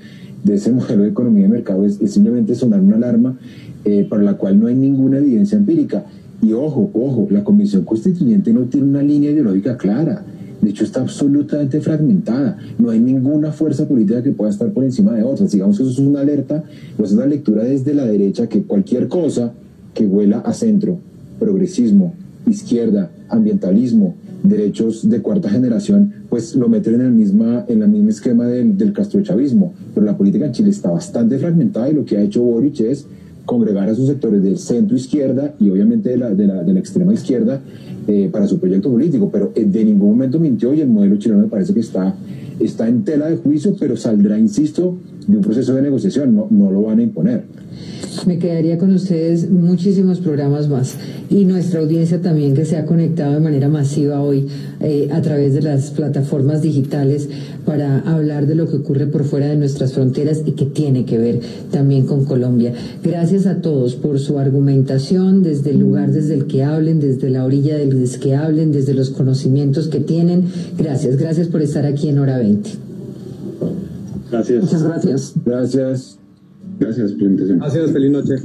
de ese modelo de economía de mercado es, simplemente sonar una alarma eh, para la cual no hay ninguna evidencia empírica. Y ojo, ojo, la Comisión Constituyente no tiene una línea ideológica clara. De hecho, está absolutamente fragmentada. No hay ninguna fuerza política que pueda estar por encima de otras. Digamos que eso es una alerta, pues es una lectura desde la derecha que cualquier cosa que vuela a centro, progresismo, izquierda, ambientalismo, derechos de cuarta generación, pues lo meten en el misma, en el mismo esquema del, del castrochavismo. Pero la política en Chile está bastante fragmentada y lo que ha hecho Boric es congregar a sus sectores del centro izquierda y obviamente de la, de la, de la extrema izquierda eh, para su proyecto político, pero eh, de ningún momento mintió y el modelo chileno me parece que está, está en tela de juicio, pero saldrá, insisto, de un proceso de negociación, no, no lo van a imponer. Me quedaría con ustedes muchísimos programas más y nuestra audiencia también que se ha conectado de manera masiva hoy eh, a través de las plataformas digitales para hablar de lo que ocurre por fuera de nuestras fronteras y que tiene que ver también con Colombia. Gracias a todos por su argumentación desde el lugar desde el que hablen, desde la orilla del que hablen, desde los conocimientos que tienen. Gracias, gracias por estar aquí en Hora 20. Gracias. Muchas gracias. Gracias. Gracias, presentación. Gracias, feliz noche.